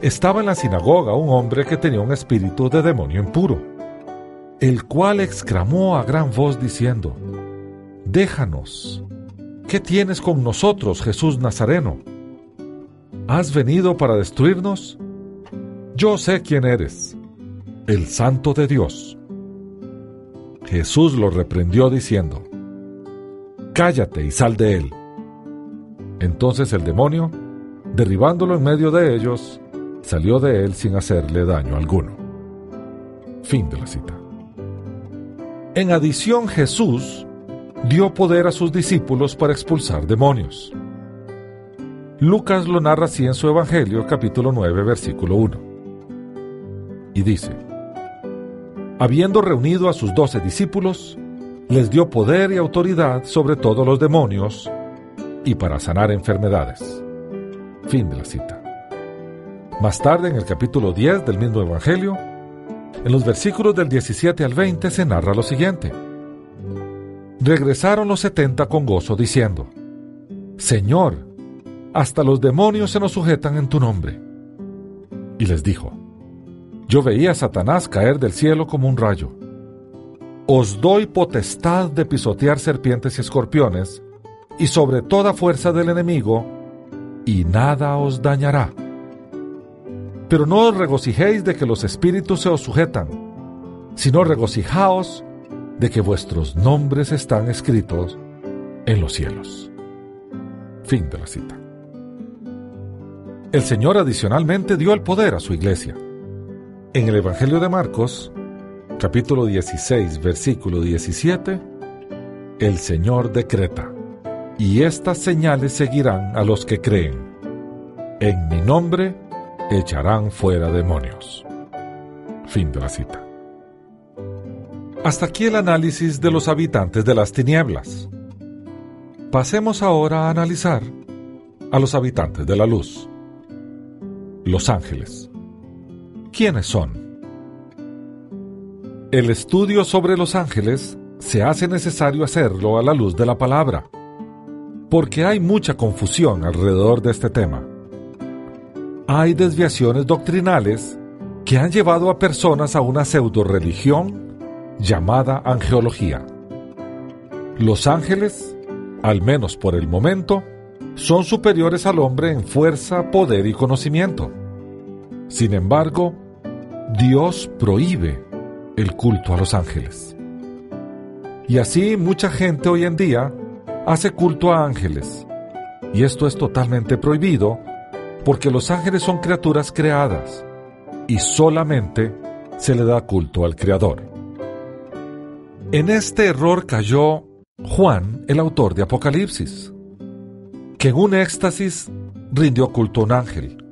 B: Estaba en la sinagoga un hombre que tenía un espíritu de demonio impuro, el cual exclamó a gran voz diciendo, Déjanos, ¿qué tienes con nosotros, Jesús Nazareno? ¿Has venido para destruirnos? Yo sé quién eres, el Santo de Dios. Jesús lo reprendió diciendo, Cállate y sal de él. Entonces el demonio, derribándolo en medio de ellos, salió de él sin hacerle daño alguno. Fin de la cita. En adición, Jesús dio poder a sus discípulos para expulsar demonios. Lucas lo narra así en su Evangelio capítulo 9 versículo 1. Y dice, habiendo reunido a sus doce discípulos, les dio poder y autoridad sobre todos los demonios y para sanar enfermedades. Fin de la cita. Más tarde, en el capítulo 10 del mismo Evangelio, en los versículos del 17 al 20 se narra lo siguiente. Regresaron los setenta con gozo diciendo, Señor, hasta los demonios se nos sujetan en tu nombre. Y les dijo, yo veía a Satanás caer del cielo como un rayo. Os doy potestad de pisotear serpientes y escorpiones, y sobre toda fuerza del enemigo, y nada os dañará. Pero no os regocijéis de que los espíritus se os sujetan, sino regocijaos de que vuestros nombres están escritos en los cielos. Fin de la cita. El Señor adicionalmente dio el poder a su iglesia. En el Evangelio de Marcos, capítulo 16, versículo 17, el Señor decreta, y estas señales seguirán a los que creen. En mi nombre echarán fuera demonios. Fin de la cita. Hasta aquí el análisis de los habitantes de las tinieblas. Pasemos ahora a analizar a los habitantes de la luz, los ángeles. ¿Quiénes son? El estudio sobre los ángeles se hace necesario hacerlo a la luz de la palabra, porque hay mucha confusión alrededor de este tema. Hay desviaciones doctrinales que han llevado a personas a una pseudo religión llamada angeología. Los ángeles, al menos por el momento, son superiores al hombre en fuerza, poder y conocimiento. Sin embargo, Dios prohíbe el culto a los ángeles. Y así mucha gente hoy en día hace culto a ángeles, Y esto es totalmente prohibido porque los ángeles son criaturas creadas y solamente se le da culto al Creador. En este error cayó Juan, el autor de Apocalipsis, que en un éxtasis rindió culto a un ángel.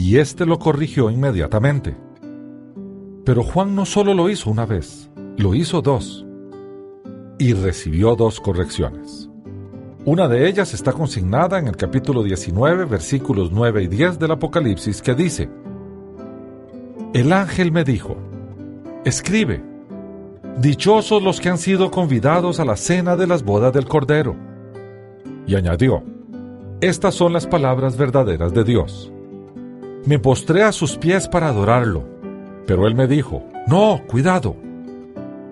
B: Y éste lo corrigió inmediatamente. Pero Juan no solo lo hizo una vez, lo hizo dos. Y recibió dos correcciones. Una de ellas está consignada en el capítulo 19, versículos 9 y 10 del Apocalipsis, que dice, El ángel me dijo, escribe, Dichosos los que han sido convidados a la cena de las bodas del Cordero. Y añadió, Estas son las palabras verdaderas de Dios. Me postré a sus pies para adorarlo, pero él me dijo, No, cuidado.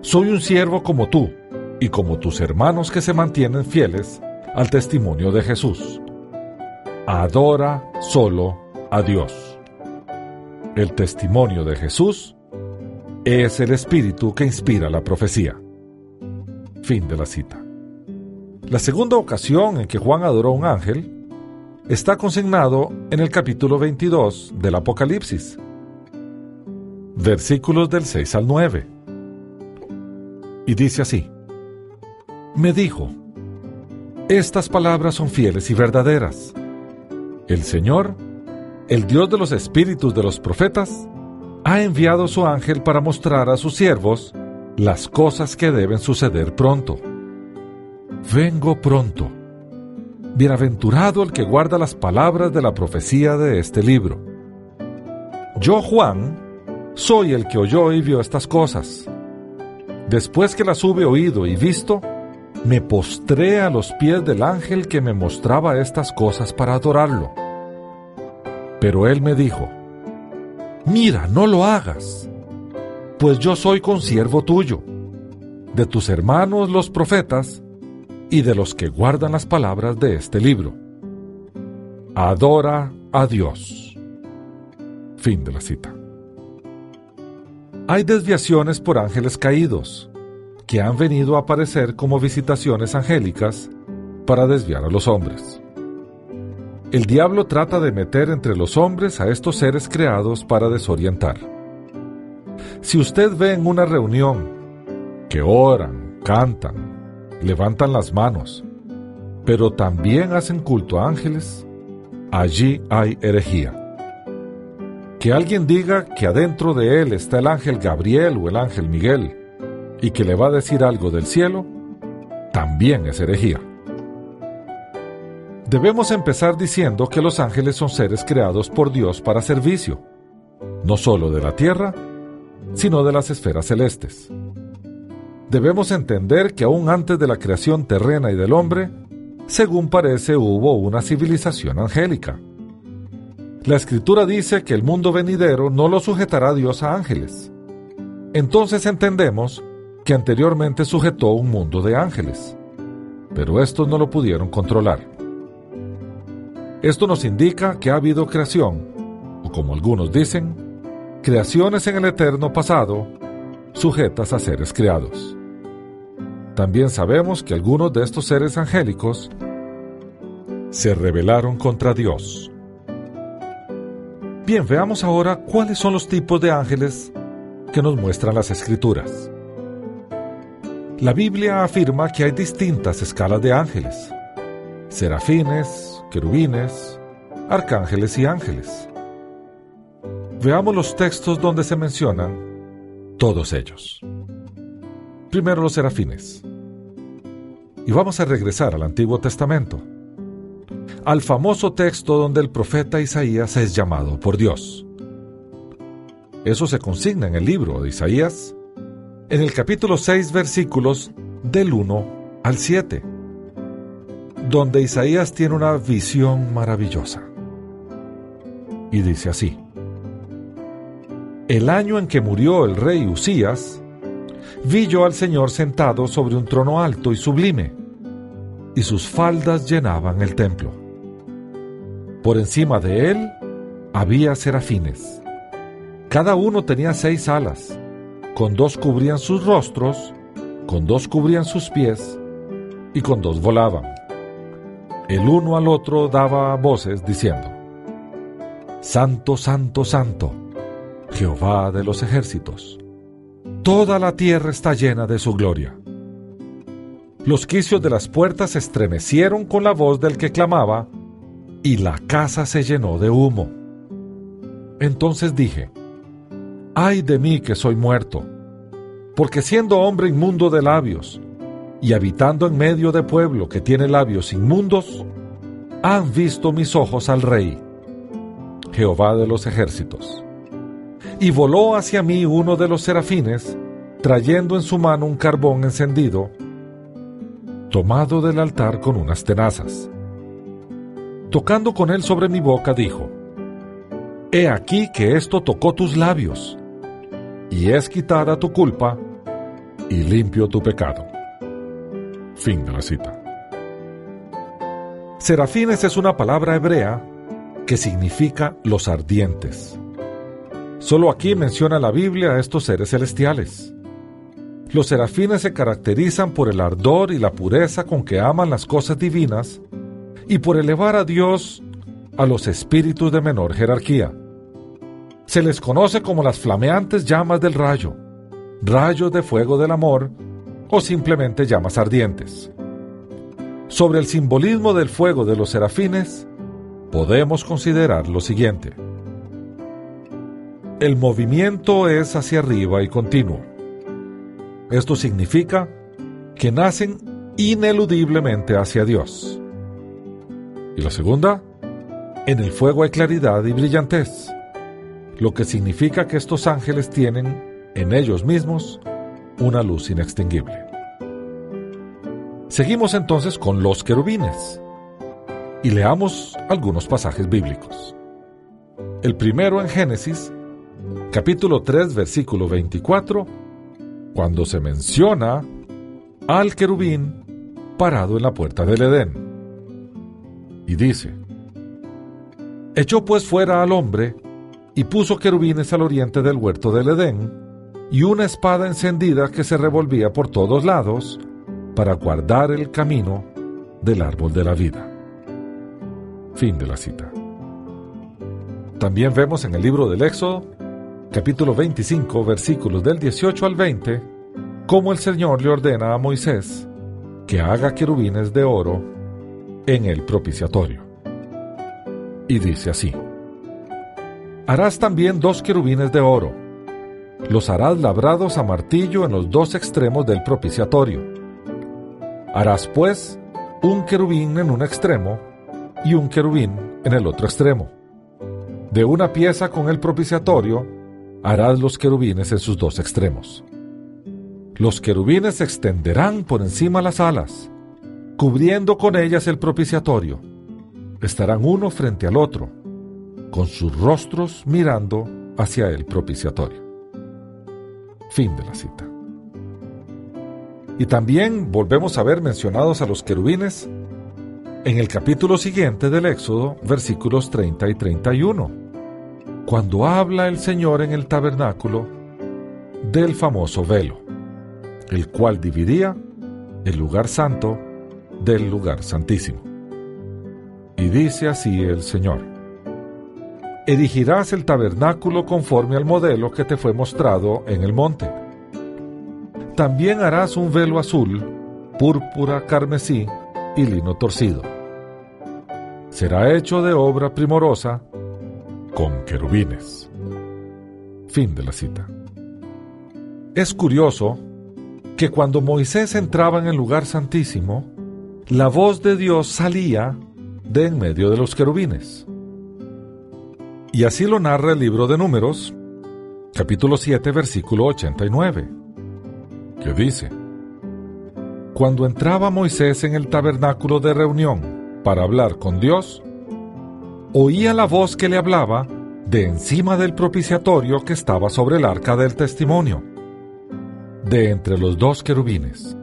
B: Soy un siervo como tú y como tus hermanos que se mantienen fieles al testimonio de Jesús. Adora solo a Dios. El testimonio de Jesús es el espíritu que inspira la profecía. Fin de la cita. La segunda ocasión en que Juan adoró a un ángel está consignado en el capítulo 22 del Apocalipsis, versículos del 6 al 9. Y dice así, me dijo, estas palabras son fieles y verdaderas. El Señor, el Dios de los espíritus de los profetas, ha enviado su ángel para mostrar a sus siervos las cosas que deben suceder pronto. Vengo pronto. Bienaventurado el que guarda las palabras de la profecía de este libro. Yo, Juan, soy el que oyó y vio estas cosas. Después que las hube oído y visto, me postré a los pies del ángel que me mostraba estas cosas para adorarlo. Pero él me dijo, Mira, no lo hagas, pues yo soy consiervo tuyo, de tus hermanos los profetas y de los que guardan las palabras de este libro. Adora a Dios. Fin de la cita. Hay desviaciones por ángeles caídos, que han venido a aparecer como visitaciones angélicas para desviar a los hombres. El diablo trata de meter entre los hombres a estos seres creados para desorientar. Si usted ve en una reunión que oran, cantan, levantan las manos, pero también hacen culto a ángeles, allí hay herejía. Que alguien diga que adentro de él está el ángel Gabriel o el ángel Miguel y que le va a decir algo del cielo, también es herejía. Debemos empezar diciendo que los ángeles son seres creados por Dios para servicio, no solo de la tierra, sino de las esferas celestes. Debemos entender que aún antes de la creación terrena y del hombre, según parece hubo una civilización angélica. La escritura dice que el mundo venidero no lo sujetará Dios a ángeles. Entonces entendemos que anteriormente sujetó un mundo de ángeles, pero estos no lo pudieron controlar. Esto nos indica que ha habido creación, o como algunos dicen, creaciones en el eterno pasado, sujetas a seres creados. También sabemos que algunos de estos seres angélicos se rebelaron contra Dios. Bien, veamos ahora cuáles son los tipos de ángeles que nos muestran las escrituras. La Biblia afirma que hay distintas escalas de ángeles, serafines, querubines, arcángeles y ángeles. Veamos los textos donde se mencionan todos ellos. Primero los serafines. Y vamos a regresar al Antiguo Testamento, al famoso texto donde el profeta Isaías es llamado por Dios. Eso se consigna en el libro de Isaías, en el capítulo 6 versículos del 1 al 7 donde Isaías tiene una visión maravillosa. Y dice así, El año en que murió el rey Usías, vi yo al Señor sentado sobre un trono alto y sublime, y sus faldas llenaban el templo. Por encima de él había serafines. Cada uno tenía seis alas, con dos cubrían sus rostros, con dos cubrían sus pies, y con dos volaban el uno al otro daba voces diciendo, Santo, Santo, Santo, Jehová de los ejércitos, toda la tierra está llena de su gloria. Los quicios de las puertas estremecieron con la voz del que clamaba, y la casa se llenó de humo. Entonces dije, ay de mí que soy muerto, porque siendo hombre inmundo de labios, y habitando en medio de pueblo que tiene labios inmundos, han visto mis ojos al Rey, Jehová de los ejércitos. Y voló hacia mí uno de los serafines, trayendo en su mano un carbón encendido, tomado del altar con unas tenazas. Tocando con él sobre mi boca, dijo, He aquí que esto tocó tus labios, y es quitada tu culpa, y limpio tu pecado. Fin de la cita. Serafines es una palabra hebrea que significa los ardientes. Solo aquí menciona la Biblia a estos seres celestiales. Los serafines se caracterizan por el ardor y la pureza con que aman las cosas divinas y por elevar a Dios a los espíritus de menor jerarquía. Se les conoce como las flameantes llamas del rayo, rayos de fuego del amor o simplemente llamas ardientes. Sobre el simbolismo del fuego de los serafines, podemos considerar lo siguiente. El movimiento es hacia arriba y continuo. Esto significa que nacen ineludiblemente hacia Dios. Y la segunda, en el fuego hay claridad y brillantez, lo que significa que estos ángeles tienen en ellos mismos una luz inextinguible. Seguimos entonces con los querubines y leamos algunos pasajes bíblicos. El primero en Génesis, capítulo 3, versículo 24, cuando se menciona al querubín parado en la puerta del Edén. Y dice, Echó pues fuera al hombre y puso querubines al oriente del huerto del Edén y una espada encendida que se revolvía por todos lados para guardar el camino del árbol de la vida. Fin de la cita. También vemos en el libro del Éxodo, capítulo 25, versículos del 18 al 20, cómo el Señor le ordena a Moisés que haga querubines de oro en el propiciatorio. Y dice así, Harás también dos querubines de oro, los harás labrados a martillo en los dos extremos del propiciatorio. Harás pues un querubín en un extremo y un querubín en el otro extremo. De una pieza con el propiciatorio harás los querubines en sus dos extremos. Los querubines se extenderán por encima las alas, cubriendo con ellas el propiciatorio. Estarán uno frente al otro, con sus rostros mirando hacia el propiciatorio. Fin de la cita. Y también volvemos a ver mencionados a los querubines en el capítulo siguiente del Éxodo, versículos 30 y 31, cuando habla el Señor en el tabernáculo del famoso velo, el cual dividía el lugar santo del lugar santísimo. Y dice así el Señor, erigirás el tabernáculo conforme al modelo que te fue mostrado en el monte. También harás un velo azul, púrpura, carmesí y lino torcido. Será hecho de obra primorosa con querubines. Fin de la cita. Es curioso que cuando Moisés entraba en el lugar santísimo, la voz de Dios salía de en medio de los querubines. Y así lo narra el libro de Números, capítulo 7, versículo 89, que dice, Cuando entraba Moisés en el tabernáculo de reunión para hablar con Dios, oía la voz que le hablaba de encima del propiciatorio que estaba sobre el arca del testimonio, de entre los dos querubines.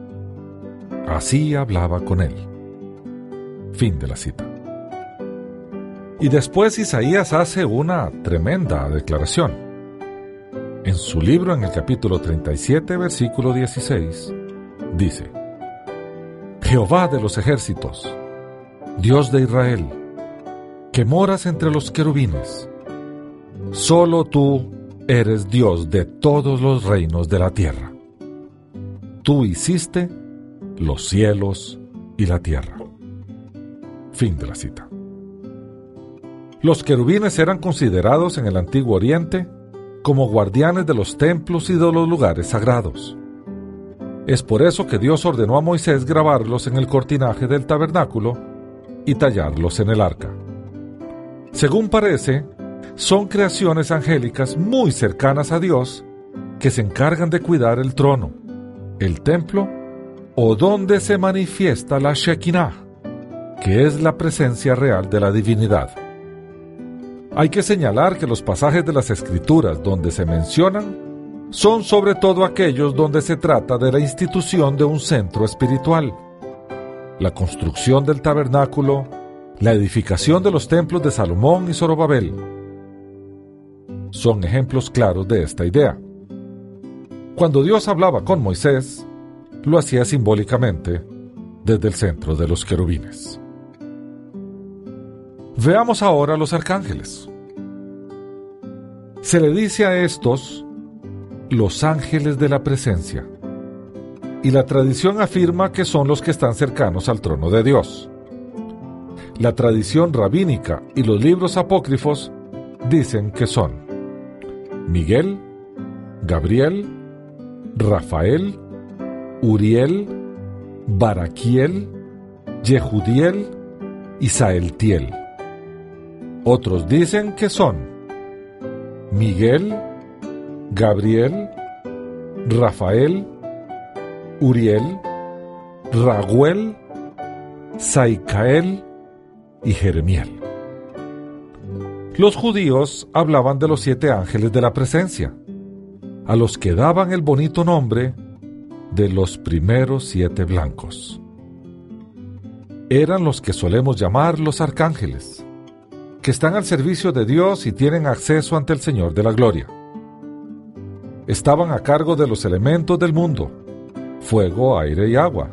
B: Así hablaba con él. Fin de la cita. Y después Isaías hace una tremenda declaración. En su libro, en el capítulo 37, versículo 16, dice, Jehová de los ejércitos, Dios de Israel, que moras entre los querubines, solo tú eres Dios de todos los reinos de la tierra. Tú hiciste los cielos y la tierra. Fin de la cita. Los querubines eran considerados en el antiguo Oriente como guardianes de los templos y de los lugares sagrados. Es por eso que Dios ordenó a Moisés grabarlos en el cortinaje del tabernáculo y tallarlos en el arca. Según parece, son creaciones angélicas muy cercanas a Dios que se encargan de cuidar el trono, el templo o donde se manifiesta la Shekinah, que es la presencia real de la divinidad. Hay que señalar que los pasajes de las Escrituras donde se mencionan son sobre todo aquellos donde se trata de la institución de un centro espiritual, la construcción del tabernáculo, la edificación de los templos de Salomón y Zorobabel. Son ejemplos claros de esta idea. Cuando Dios hablaba con Moisés, lo hacía simbólicamente desde el centro de los querubines. Veamos ahora los arcángeles. Se le dice a estos los ángeles de la presencia, y la tradición afirma que son los que están cercanos al trono de Dios. La tradición rabínica y los libros apócrifos dicen que son Miguel, Gabriel, Rafael, Uriel, Baraquiel, Yehudiel y Saeltiel. Otros dicen que son Miguel, Gabriel, Rafael, Uriel, Raguel, Saicael y Jeremiel. Los judíos hablaban de los siete ángeles de la presencia, a los que daban el bonito nombre de los primeros siete blancos. Eran los que solemos llamar los arcángeles, que están al servicio de Dios y tienen acceso ante el Señor de la Gloria. Estaban a cargo de los elementos del mundo, fuego, aire y agua,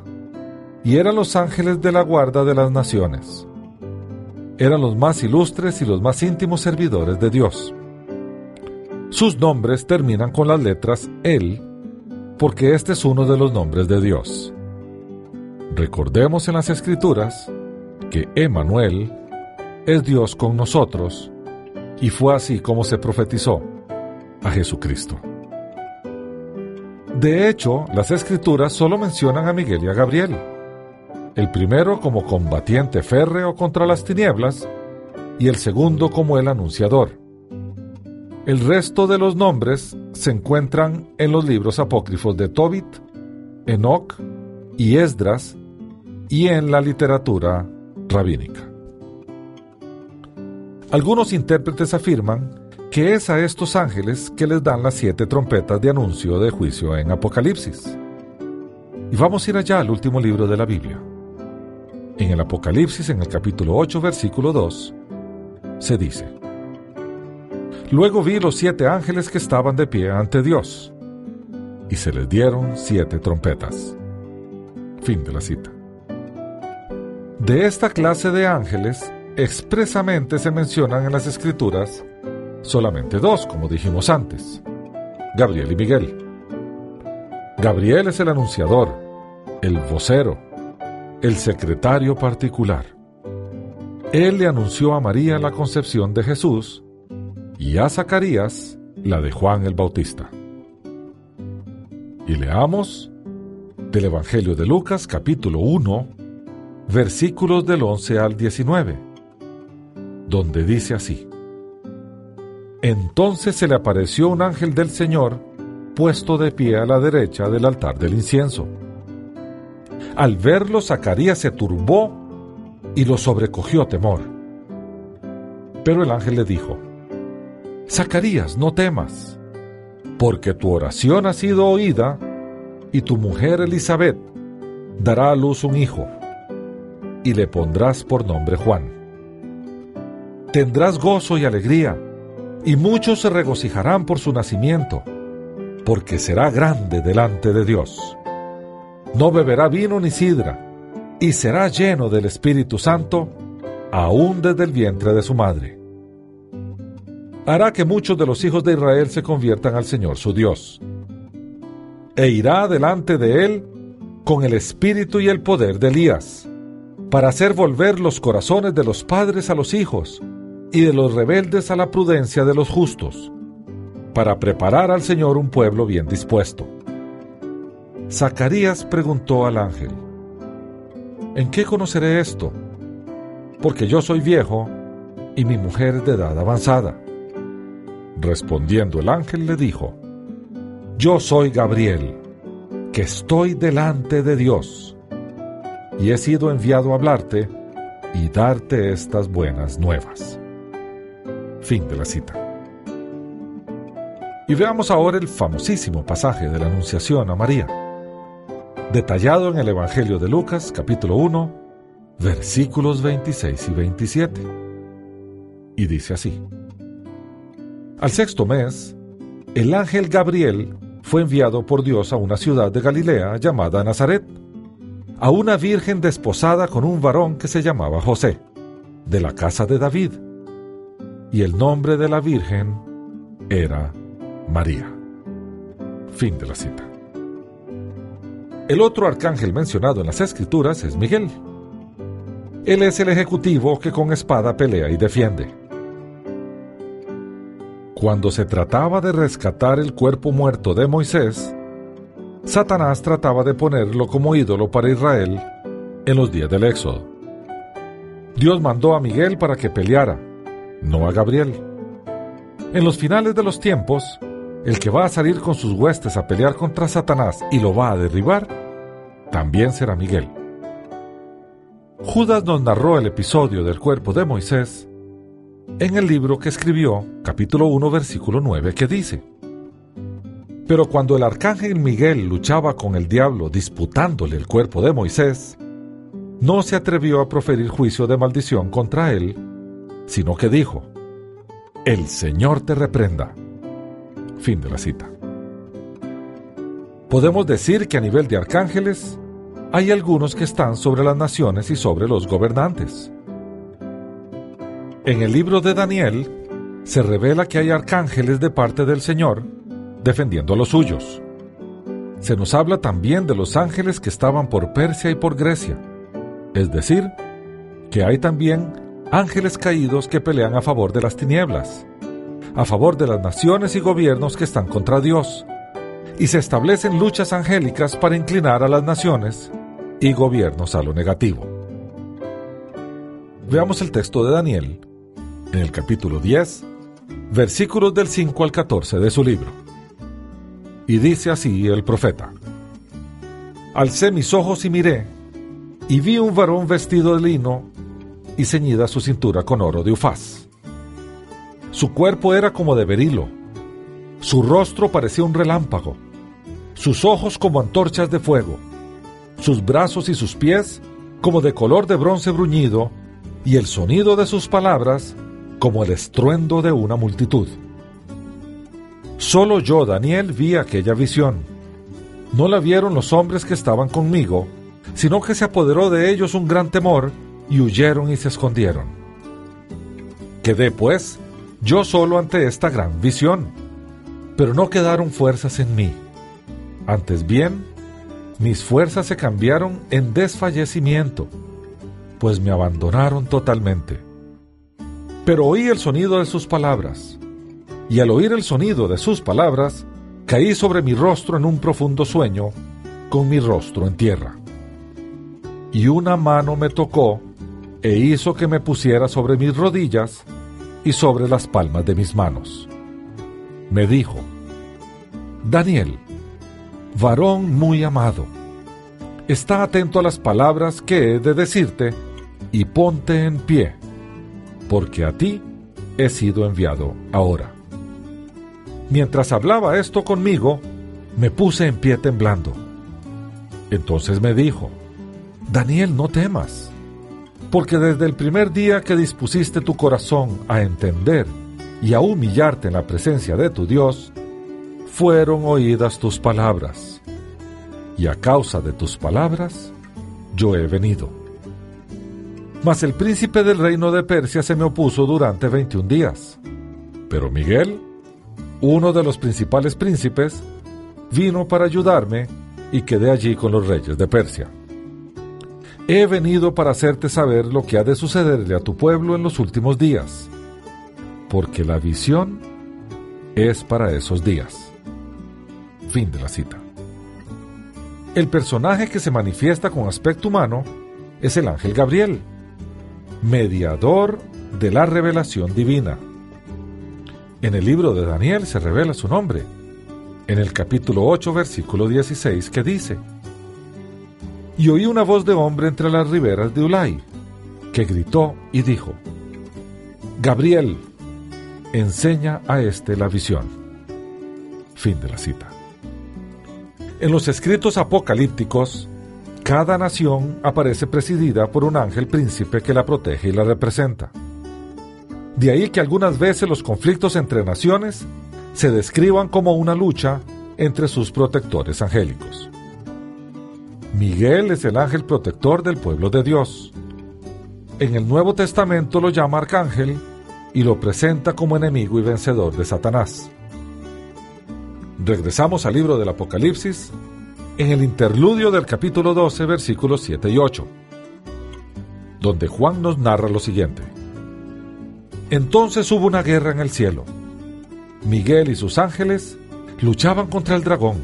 B: y eran los ángeles de la guarda de las naciones. Eran los más ilustres y los más íntimos servidores de Dios. Sus nombres terminan con las letras El porque este es uno de los nombres de Dios. Recordemos en las Escrituras que Emmanuel es Dios con nosotros, y fue así como se profetizó a Jesucristo. De hecho, las Escrituras solo mencionan a Miguel y a Gabriel, el primero como combatiente férreo contra las tinieblas y el segundo como el anunciador. El resto de los nombres se encuentran en los libros apócrifos de Tobit, Enoch y Esdras y en la literatura rabínica. Algunos intérpretes afirman que es a estos ángeles que les dan las siete trompetas de anuncio de juicio en Apocalipsis. Y vamos a ir allá al último libro de la Biblia. En el Apocalipsis, en el capítulo 8, versículo 2, se dice, Luego vi los siete ángeles que estaban de pie ante Dios, y se les dieron siete trompetas. Fin de la cita. De esta clase de ángeles, expresamente se mencionan en las escrituras solamente dos, como dijimos antes, Gabriel y Miguel. Gabriel es el anunciador, el vocero, el secretario particular. Él le anunció a María la concepción de Jesús y a Zacarías la de Juan el Bautista. Y leamos del Evangelio de Lucas capítulo 1, versículos del 11 al 19, donde dice así. Entonces se le apareció un ángel del Señor puesto de pie a la derecha del altar del incienso. Al verlo, Zacarías se turbó y lo sobrecogió temor. Pero el ángel le dijo, Zacarías, no temas, porque tu oración ha sido oída y tu mujer Elizabeth dará a luz un hijo y le pondrás por nombre Juan. Tendrás gozo y alegría y muchos se regocijarán por su nacimiento, porque será grande delante de Dios. No beberá vino ni sidra, y será lleno del Espíritu Santo aún desde el vientre de su madre. Hará que muchos de los hijos de Israel se conviertan al Señor su Dios, e irá delante de él con el espíritu y el poder de Elías, para hacer volver los corazones de los padres a los hijos y de los rebeldes a la prudencia de los justos, para preparar al Señor un pueblo bien dispuesto. Zacarías preguntó al ángel, ¿En qué conoceré esto? Porque yo soy viejo y mi mujer de edad avanzada. Respondiendo el ángel le dijo, Yo soy Gabriel que estoy delante de Dios y he sido enviado a hablarte y darte estas buenas nuevas. Fin de la cita. Y veamos ahora el famosísimo pasaje de la Anunciación a María, detallado en el Evangelio de Lucas capítulo 1, versículos 26 y 27. Y dice así. Al sexto mes, el ángel Gabriel fue enviado por Dios a una ciudad de Galilea llamada Nazaret, a una virgen desposada con un varón que se llamaba José, de la casa de David, y el nombre de la virgen era María. Fin de la cita. El otro arcángel mencionado en las escrituras es Miguel. Él es el ejecutivo que con espada pelea y defiende. Cuando se trataba de rescatar el cuerpo muerto de Moisés, Satanás trataba de ponerlo como ídolo para Israel en los días del Éxodo. Dios mandó a Miguel para que peleara, no a Gabriel. En los finales de los tiempos, el que va a salir con sus huestes a pelear contra Satanás y lo va a derribar, también será Miguel. Judas nos narró el episodio del cuerpo de Moisés en el libro que escribió, capítulo 1, versículo 9, que dice, Pero cuando el arcángel Miguel luchaba con el diablo disputándole el cuerpo de Moisés, no se atrevió a proferir juicio de maldición contra él, sino que dijo, El Señor te reprenda. Fin de la cita. Podemos decir que a nivel de arcángeles, hay algunos que están sobre las naciones y sobre los gobernantes. En el libro de Daniel se revela que hay arcángeles de parte del Señor defendiendo a los suyos. Se nos habla también de los ángeles que estaban por Persia y por Grecia, es decir, que hay también ángeles caídos que pelean a favor de las tinieblas, a favor de las naciones y gobiernos que están contra Dios, y se establecen luchas angélicas para inclinar a las naciones y gobiernos a lo negativo. Veamos el texto de Daniel en el capítulo 10, versículos del 5 al 14 de su libro. Y dice así el profeta, Alcé mis ojos y miré, y vi un varón vestido de lino y ceñida su cintura con oro de ufaz. Su cuerpo era como de berilo, su rostro parecía un relámpago, sus ojos como antorchas de fuego, sus brazos y sus pies como de color de bronce bruñido, y el sonido de sus palabras como el estruendo de una multitud. Solo yo, Daniel, vi aquella visión. No la vieron los hombres que estaban conmigo, sino que se apoderó de ellos un gran temor y huyeron y se escondieron. Quedé, pues, yo solo ante esta gran visión, pero no quedaron fuerzas en mí. Antes bien, mis fuerzas se cambiaron en desfallecimiento, pues me abandonaron totalmente. Pero oí el sonido de sus palabras, y al oír el sonido de sus palabras, caí sobre mi rostro en un profundo sueño, con mi rostro en tierra. Y una mano me tocó e hizo que me pusiera sobre mis rodillas y sobre las palmas de mis manos. Me dijo, Daniel, varón muy amado, está atento a las palabras que he de decirte y ponte en pie porque a ti he sido enviado ahora. Mientras hablaba esto conmigo, me puse en pie temblando. Entonces me dijo, Daniel, no temas, porque desde el primer día que dispusiste tu corazón a entender y a humillarte en la presencia de tu Dios, fueron oídas tus palabras. Y a causa de tus palabras, yo he venido. Mas el príncipe del reino de Persia se me opuso durante 21 días. Pero Miguel, uno de los principales príncipes, vino para ayudarme y quedé allí con los reyes de Persia. He venido para hacerte saber lo que ha de sucederle a tu pueblo en los últimos días, porque la visión es para esos días. Fin de la cita. El personaje que se manifiesta con aspecto humano es el ángel Gabriel, mediador de la revelación divina. En el libro de Daniel se revela su nombre, en el capítulo 8, versículo 16, que dice, Y oí una voz de hombre entre las riberas de Ulay, que gritó y dijo, Gabriel, enseña a éste la visión. Fin de la cita. En los escritos apocalípticos, cada nación aparece presidida por un ángel príncipe que la protege y la representa. De ahí que algunas veces los conflictos entre naciones se describan como una lucha entre sus protectores angélicos. Miguel es el ángel protector del pueblo de Dios. En el Nuevo Testamento lo llama arcángel y lo presenta como enemigo y vencedor de Satanás. Regresamos al libro del Apocalipsis en el interludio del capítulo 12, versículos 7 y 8, donde Juan nos narra lo siguiente. Entonces hubo una guerra en el cielo. Miguel y sus ángeles luchaban contra el dragón.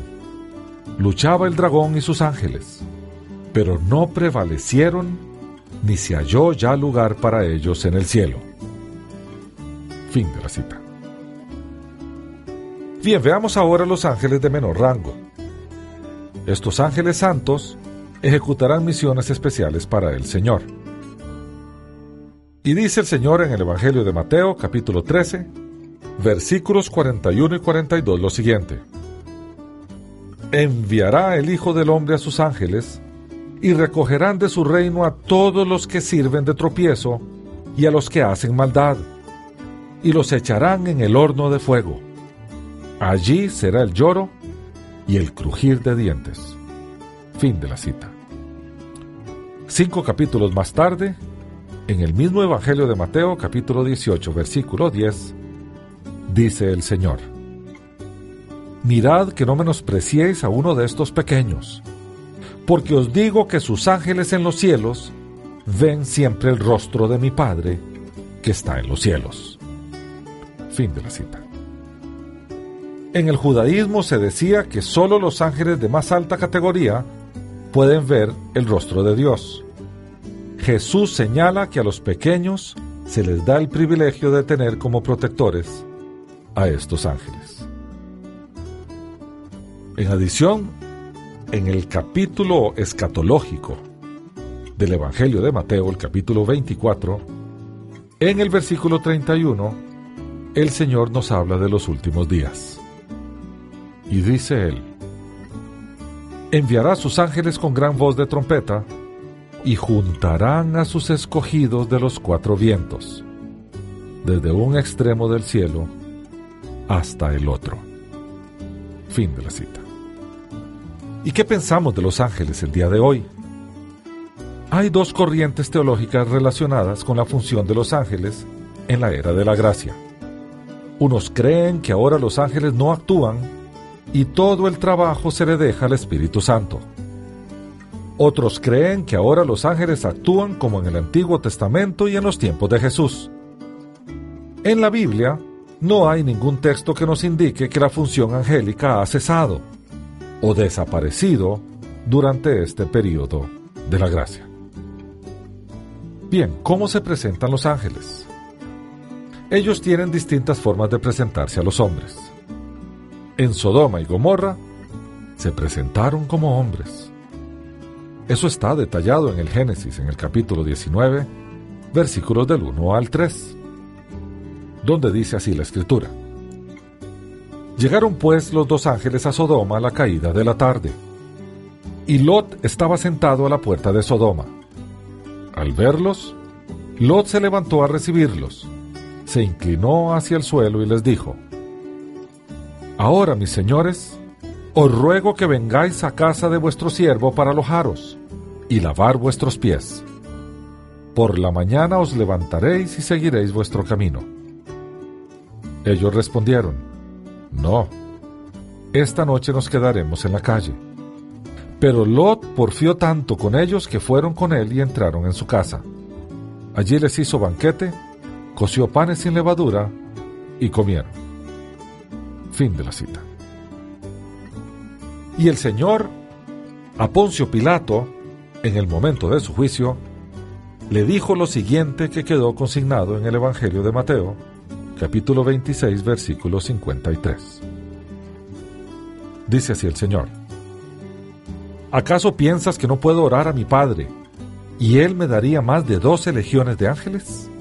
B: Luchaba el dragón y sus ángeles, pero no prevalecieron ni se halló ya lugar para ellos en el cielo. Fin de la cita. Bien, veamos ahora los ángeles de menor rango. Estos ángeles santos ejecutarán misiones especiales para el Señor. Y dice el Señor en el Evangelio de Mateo capítulo 13, versículos 41 y 42 lo siguiente. Enviará el Hijo del Hombre a sus ángeles, y recogerán de su reino a todos los que sirven de tropiezo y a los que hacen maldad, y los echarán en el horno de fuego. Allí será el lloro y el crujir de dientes. Fin de la cita. Cinco capítulos más tarde, en el mismo Evangelio de Mateo, capítulo 18, versículo 10, dice el Señor, Mirad que no menospreciéis a uno de estos pequeños, porque os digo que sus ángeles en los cielos ven siempre el rostro de mi Padre que está en los cielos. Fin de la cita. En el judaísmo se decía que sólo los ángeles de más alta categoría pueden ver el rostro de Dios. Jesús señala que a los pequeños se les da el privilegio de tener como protectores a estos ángeles. En adición, en el capítulo escatológico del Evangelio de Mateo, el capítulo 24, en el versículo 31, el Señor nos habla de los últimos días. Y dice él, enviará a sus ángeles con gran voz de trompeta, y juntarán a sus escogidos de los cuatro vientos, desde un extremo del cielo hasta el otro. Fin de la cita. ¿Y qué pensamos de los ángeles el día de hoy? Hay dos corrientes teológicas relacionadas con la función de los ángeles en la era de la gracia. Unos creen que ahora los ángeles no actúan y todo el trabajo se le deja al Espíritu Santo. Otros creen que ahora los ángeles actúan como en el Antiguo Testamento y en los tiempos de Jesús. En la Biblia no hay ningún texto que nos indique que la función angélica ha cesado o desaparecido durante este periodo de la gracia. Bien, ¿cómo se presentan los ángeles? Ellos tienen distintas formas de presentarse a los hombres en Sodoma y Gomorra se presentaron como hombres. Eso está detallado en el Génesis, en el capítulo 19, versículos del 1 al 3, donde dice así la escritura. Llegaron pues los dos ángeles a Sodoma a la caída de la tarde, y Lot estaba sentado a la puerta de Sodoma. Al verlos, Lot se levantó a recibirlos, se inclinó hacia el suelo y les dijo, Ahora, mis señores, os ruego que vengáis a casa de vuestro siervo para alojaros, y lavar vuestros pies. Por la mañana os levantaréis y seguiréis vuestro camino. Ellos respondieron, No, esta noche nos quedaremos en la calle. Pero Lot porfió tanto con ellos que fueron con él y entraron en su casa. Allí les hizo banquete, coció panes sin levadura y comieron. Fin de la cita. Y el Señor, a Poncio Pilato, en el momento de su juicio, le dijo lo siguiente que quedó consignado en el Evangelio de Mateo, capítulo 26, versículo 53. Dice así el Señor. ¿Acaso piensas que no puedo orar a mi Padre y Él me daría más de doce legiones de ángeles?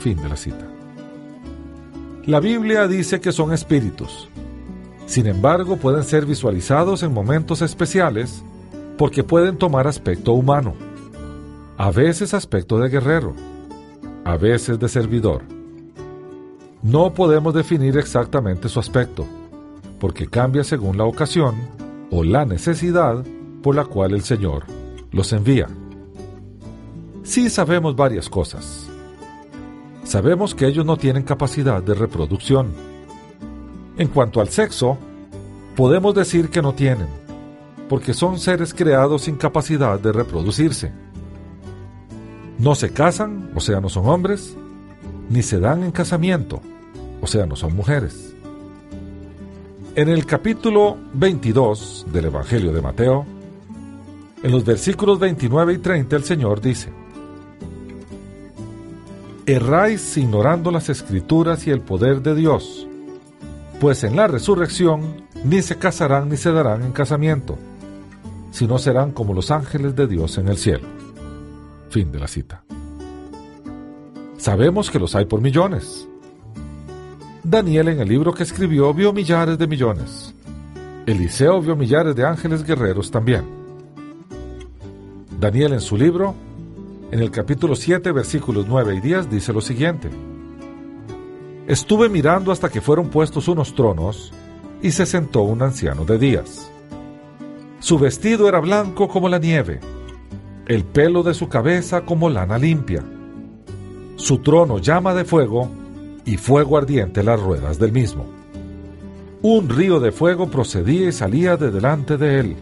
B: Fin de la cita. La Biblia dice que son espíritus. Sin embargo, pueden ser visualizados en momentos especiales porque pueden tomar aspecto humano, a veces aspecto de guerrero, a veces de servidor. No podemos definir exactamente su aspecto, porque cambia según la ocasión o la necesidad por la cual el Señor los envía. Sí sabemos varias cosas. Sabemos que ellos no tienen capacidad de reproducción. En cuanto al sexo, podemos decir que no tienen, porque son seres creados sin capacidad de reproducirse. No se casan, o sea, no son hombres, ni se dan en casamiento, o sea, no son mujeres. En el capítulo 22 del Evangelio de Mateo, en los versículos 29 y 30 el Señor dice, Erráis ignorando las escrituras y el poder de Dios, pues en la resurrección ni se casarán ni se darán en casamiento, sino serán como los ángeles de Dios en el cielo. Fin de la cita. Sabemos que los hay por millones, Daniel en el libro que escribió vio millares de millones. Eliseo vio millares de ángeles guerreros también. Daniel en su libro, en el capítulo 7, versículos 9 y 10, dice lo siguiente. Estuve mirando hasta que fueron puestos unos tronos y se sentó un anciano de días. Su vestido era blanco como la nieve, el pelo de su cabeza como lana limpia. Su trono llama de fuego y fuego ardiente las ruedas del mismo. Un río de fuego procedía y salía de delante de él.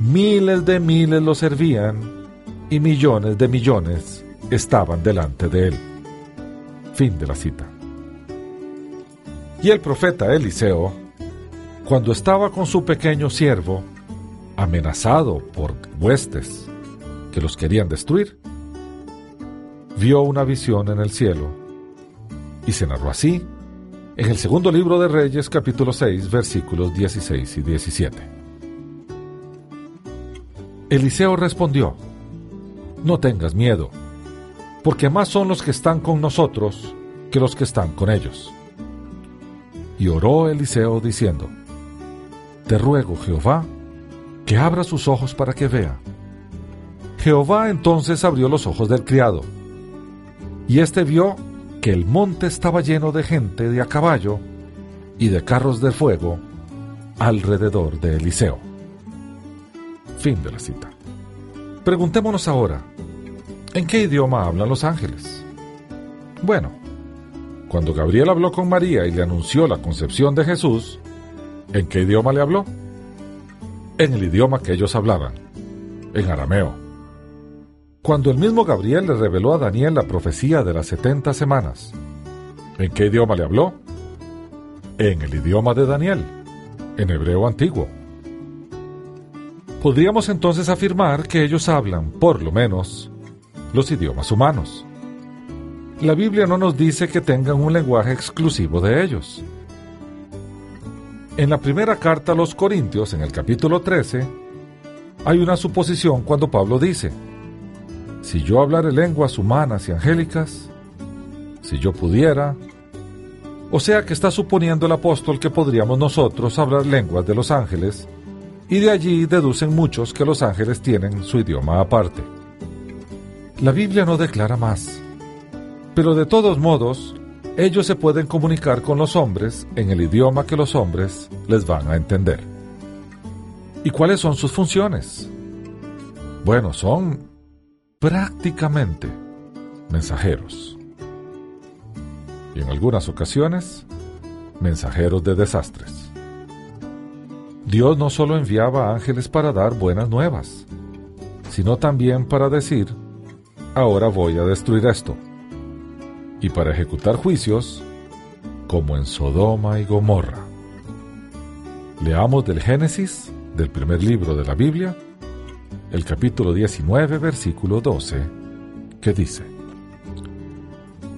B: Miles de miles lo servían y millones de millones estaban delante de él. Fin de la cita. Y el profeta Eliseo, cuando estaba con su pequeño siervo, amenazado por huestes que los querían destruir, vio una visión en el cielo y se narró así en el segundo libro de Reyes capítulo 6 versículos 16 y 17. Eliseo respondió, No tengas miedo, porque más son los que están con nosotros que los que están con ellos. Y oró Eliseo diciendo, Te ruego, Jehová, que abra sus ojos para que vea. Jehová entonces abrió los ojos del criado, y éste vio el monte estaba lleno de gente de a caballo y de carros de fuego alrededor de Eliseo. Fin de la cita. Preguntémonos ahora, ¿en qué idioma hablan los ángeles? Bueno, cuando Gabriel habló con María y le anunció la concepción de Jesús, ¿en qué idioma le habló? En el idioma que ellos hablaban, en arameo. Cuando el mismo Gabriel le reveló a Daniel la profecía de las setenta semanas, ¿en qué idioma le habló? En el idioma de Daniel, en hebreo antiguo. Podríamos entonces afirmar que ellos hablan, por lo menos, los idiomas humanos. La Biblia no nos dice que tengan un lenguaje exclusivo de ellos. En la primera carta a los Corintios, en el capítulo 13, hay una suposición cuando Pablo dice, si yo hablare lenguas humanas y angélicas, si yo pudiera, o sea que está suponiendo el apóstol que podríamos nosotros hablar lenguas de los ángeles, y de allí deducen muchos que los ángeles tienen su idioma aparte. La Biblia no declara más, pero de todos modos, ellos se pueden comunicar con los hombres en el idioma que los hombres les van a entender. ¿Y cuáles son sus funciones? Bueno, son prácticamente mensajeros. Y en algunas ocasiones, mensajeros de desastres. Dios no solo enviaba ángeles para dar buenas nuevas, sino también para decir, ahora voy a destruir esto, y para ejecutar juicios como en Sodoma y Gomorra. Leamos del Génesis, del primer libro de la Biblia, el capítulo 19, versículo 12, que dice,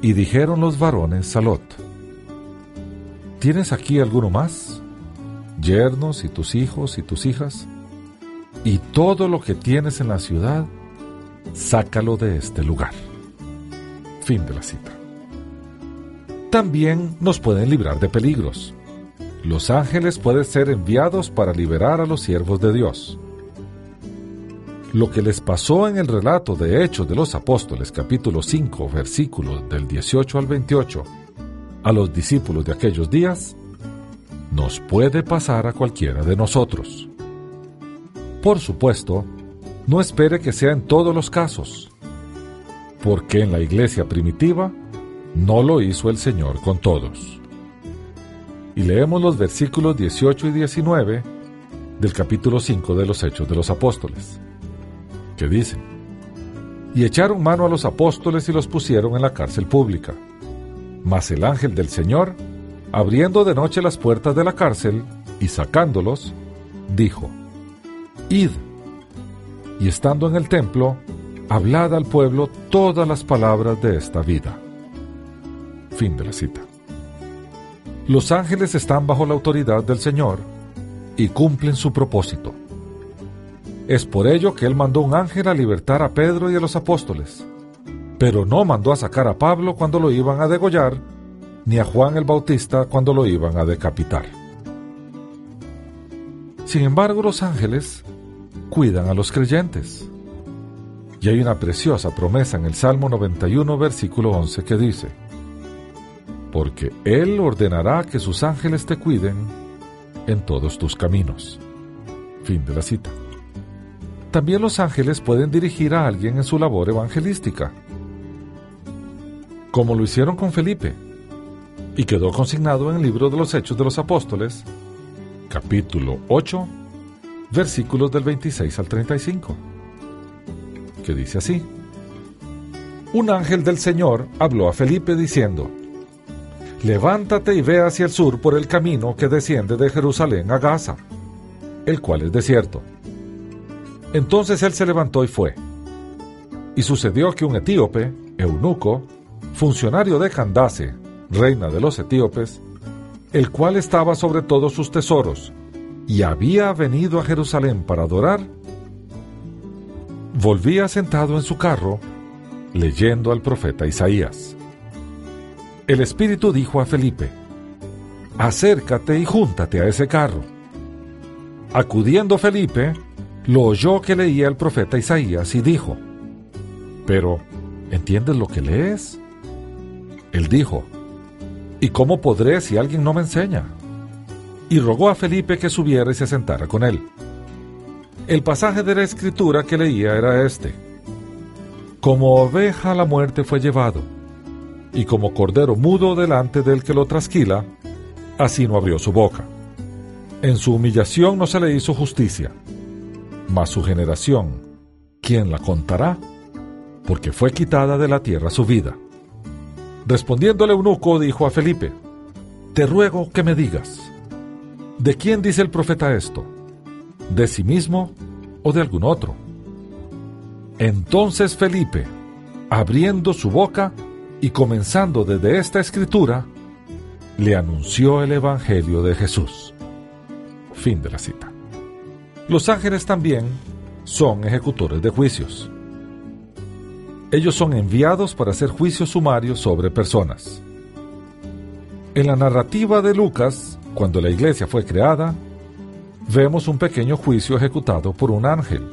B: Y dijeron los varones a ¿tienes aquí alguno más? Yernos y tus hijos y tus hijas, y todo lo que tienes en la ciudad, sácalo de este lugar. Fin de la cita. También nos pueden librar de peligros. Los ángeles pueden ser enviados para liberar a los siervos de Dios. Lo que les pasó en el relato de Hechos de los Apóstoles capítulo 5 versículos del 18 al 28 a los discípulos de aquellos días, nos puede pasar a cualquiera de nosotros. Por supuesto, no espere que sea en todos los casos, porque en la iglesia primitiva no lo hizo el Señor con todos. Y leemos los versículos 18 y 19 del capítulo 5 de los Hechos de los Apóstoles que dicen, y echaron mano a los apóstoles y los pusieron en la cárcel pública. Mas el ángel del Señor, abriendo de noche las puertas de la cárcel y sacándolos, dijo, Id, y estando en el templo, hablad al pueblo todas las palabras de esta vida. Fin de la cita. Los ángeles están bajo la autoridad del Señor y cumplen su propósito. Es por ello que él mandó un ángel a libertar a Pedro y a los apóstoles, pero no mandó a sacar a Pablo cuando lo iban a degollar, ni a Juan el Bautista cuando lo iban a decapitar. Sin embargo, los ángeles cuidan a los creyentes. Y hay una preciosa promesa en el Salmo 91, versículo 11, que dice, Porque Él ordenará que sus ángeles te cuiden en todos tus caminos. Fin de la cita. También los ángeles pueden dirigir a alguien en su labor evangelística, como lo hicieron con Felipe, y quedó consignado en el libro de los Hechos de los Apóstoles, capítulo 8, versículos del 26 al 35, que dice así. Un ángel del Señor habló a Felipe diciendo, Levántate y ve hacia el sur por el camino que desciende de Jerusalén a Gaza, el cual es desierto entonces él se levantó y fue. Y sucedió que un etíope, eunuco, funcionario de Candace, reina de los etíopes, el cual estaba sobre todos sus tesoros, y había venido a Jerusalén para adorar, volvía sentado en su carro, leyendo al profeta Isaías. El Espíritu dijo a Felipe, Acércate y júntate a ese carro. Acudiendo Felipe, lo oyó que leía el profeta Isaías y dijo, Pero, ¿entiendes lo que lees? Él dijo, ¿y cómo podré si alguien no me enseña? Y rogó a Felipe que subiera y se sentara con él. El pasaje de la escritura que leía era este. Como oveja la muerte fue llevado, y como cordero mudo delante del que lo trasquila, así no abrió su boca. En su humillación no se le hizo justicia mas su generación, ¿quién la contará? Porque fue quitada de la tierra su vida. Respondiendo el eunuco, dijo a Felipe, Te ruego que me digas, ¿de quién dice el profeta esto? ¿De sí mismo o de algún otro? Entonces Felipe, abriendo su boca y comenzando desde esta escritura, le anunció el Evangelio de Jesús. Fin de la cita. Los ángeles también son ejecutores de juicios. Ellos son enviados para hacer juicios sumarios sobre personas. En la narrativa de Lucas, cuando la iglesia fue creada, vemos un pequeño juicio ejecutado por un ángel.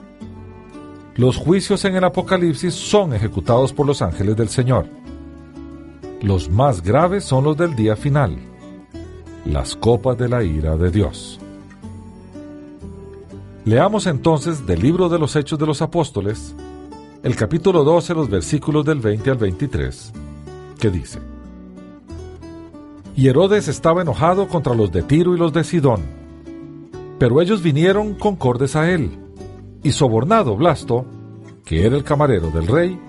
B: Los juicios en el Apocalipsis son ejecutados por los ángeles del Señor. Los más graves son los del día final, las copas de la ira de Dios. Leamos entonces del libro de los Hechos de los Apóstoles, el capítulo 12, los versículos del 20 al 23, que dice, Y Herodes estaba enojado contra los de Tiro y los de Sidón, pero ellos vinieron concordes a él, y sobornado Blasto, que era el camarero del rey,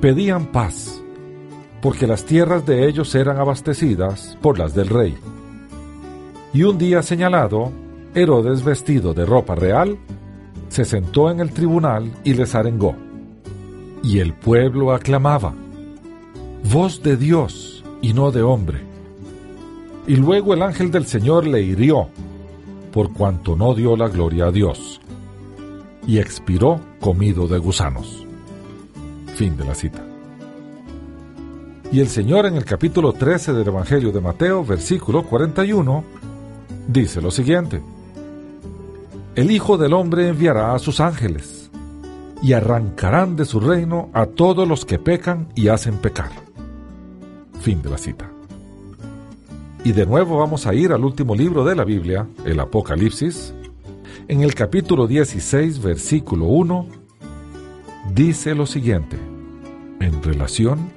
B: pedían paz, porque las tierras de ellos eran abastecidas por las del rey. Y un día señalado, Herodes, vestido de ropa real, se sentó en el tribunal y les arengó. Y el pueblo aclamaba, voz de Dios y no de hombre. Y luego el ángel del Señor le hirió, por cuanto no dio la gloria a Dios, y expiró comido de gusanos. Fin de la cita. Y el Señor en el capítulo 13 del Evangelio de Mateo, versículo 41, dice lo siguiente. El Hijo del Hombre enviará a sus ángeles, y arrancarán de su reino a todos los que pecan y hacen pecar. Fin de la cita. Y de nuevo vamos a ir al último libro de la Biblia, el Apocalipsis. En el capítulo 16, versículo 1, dice lo siguiente, en relación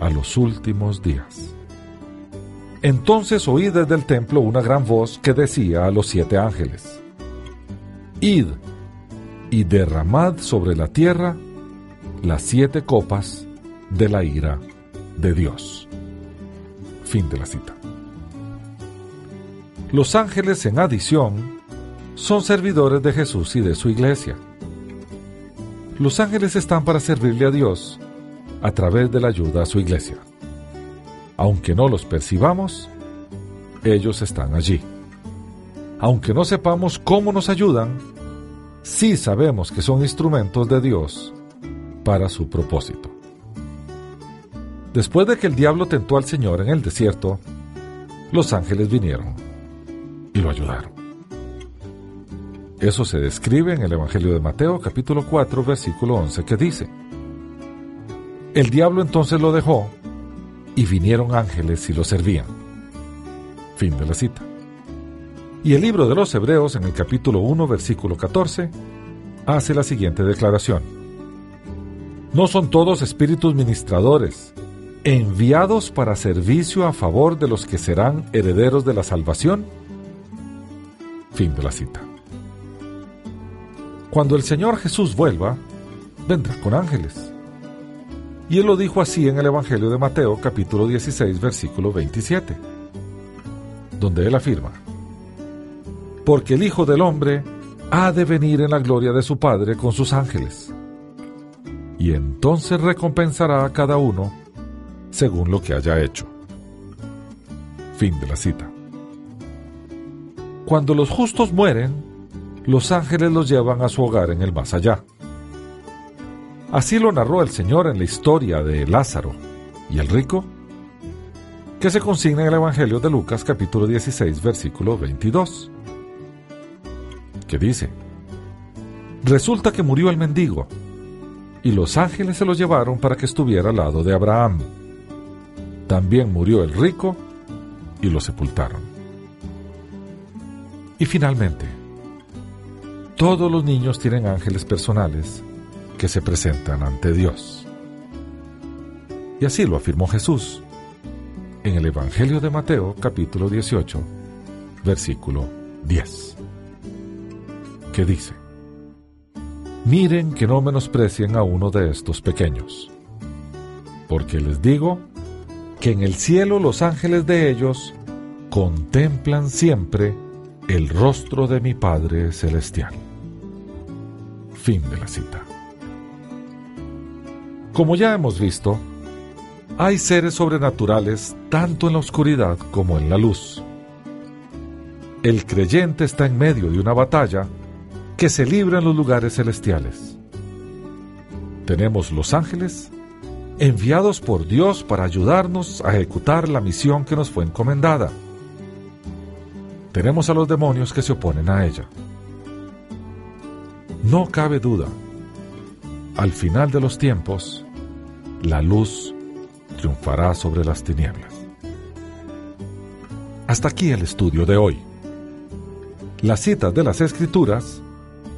B: a los últimos días. Entonces oí desde el templo una gran voz que decía a los siete ángeles, Id y derramad sobre la tierra las siete copas de la ira de Dios. Fin de la cita. Los ángeles en adición son servidores de Jesús y de su iglesia. Los ángeles están para servirle a Dios a través de la ayuda a su iglesia. Aunque no los percibamos, ellos están allí. Aunque no sepamos cómo nos ayudan, sí sabemos que son instrumentos de Dios para su propósito. Después de que el diablo tentó al Señor en el desierto, los ángeles vinieron y lo ayudaron. Eso se describe en el Evangelio de Mateo capítulo 4 versículo 11 que dice, El diablo entonces lo dejó y vinieron ángeles y lo servían. Fin de la cita. Y el libro de los Hebreos, en el capítulo 1, versículo 14, hace la siguiente declaración. No son todos espíritus ministradores, enviados para servicio a favor de los que serán herederos de la salvación. Fin de la cita. Cuando el Señor Jesús vuelva, vendrá con ángeles. Y él lo dijo así en el Evangelio de Mateo capítulo 16 versículo 27, donde él afirma, porque el Hijo del Hombre ha de venir en la gloria de su Padre con sus ángeles. Y entonces recompensará a cada uno según lo que haya hecho. Fin de la cita. Cuando los justos mueren, los ángeles los llevan a su hogar en el más allá. Así lo narró el Señor en la historia de Lázaro y el rico, que se consigna en el Evangelio de Lucas capítulo 16 versículo 22 que dice, Resulta que murió el mendigo, y los ángeles se lo llevaron para que estuviera al lado de Abraham. También murió el rico, y lo sepultaron. Y finalmente, todos los niños tienen ángeles personales que se presentan ante Dios. Y así lo afirmó Jesús en el Evangelio de Mateo capítulo 18, versículo 10 dice, Miren que no menosprecien a uno de estos pequeños, porque les digo que en el cielo los ángeles de ellos contemplan siempre el rostro de mi Padre Celestial. Fin de la cita. Como ya hemos visto, hay seres sobrenaturales tanto en la oscuridad como en la luz. El creyente está en medio de una batalla que se libra en los lugares celestiales. Tenemos los ángeles enviados por Dios para ayudarnos a ejecutar la misión que nos fue encomendada. Tenemos a los demonios que se oponen a ella. No cabe duda, al final de los tiempos, la luz triunfará sobre las tinieblas. Hasta aquí el estudio de hoy. Las citas de las Escrituras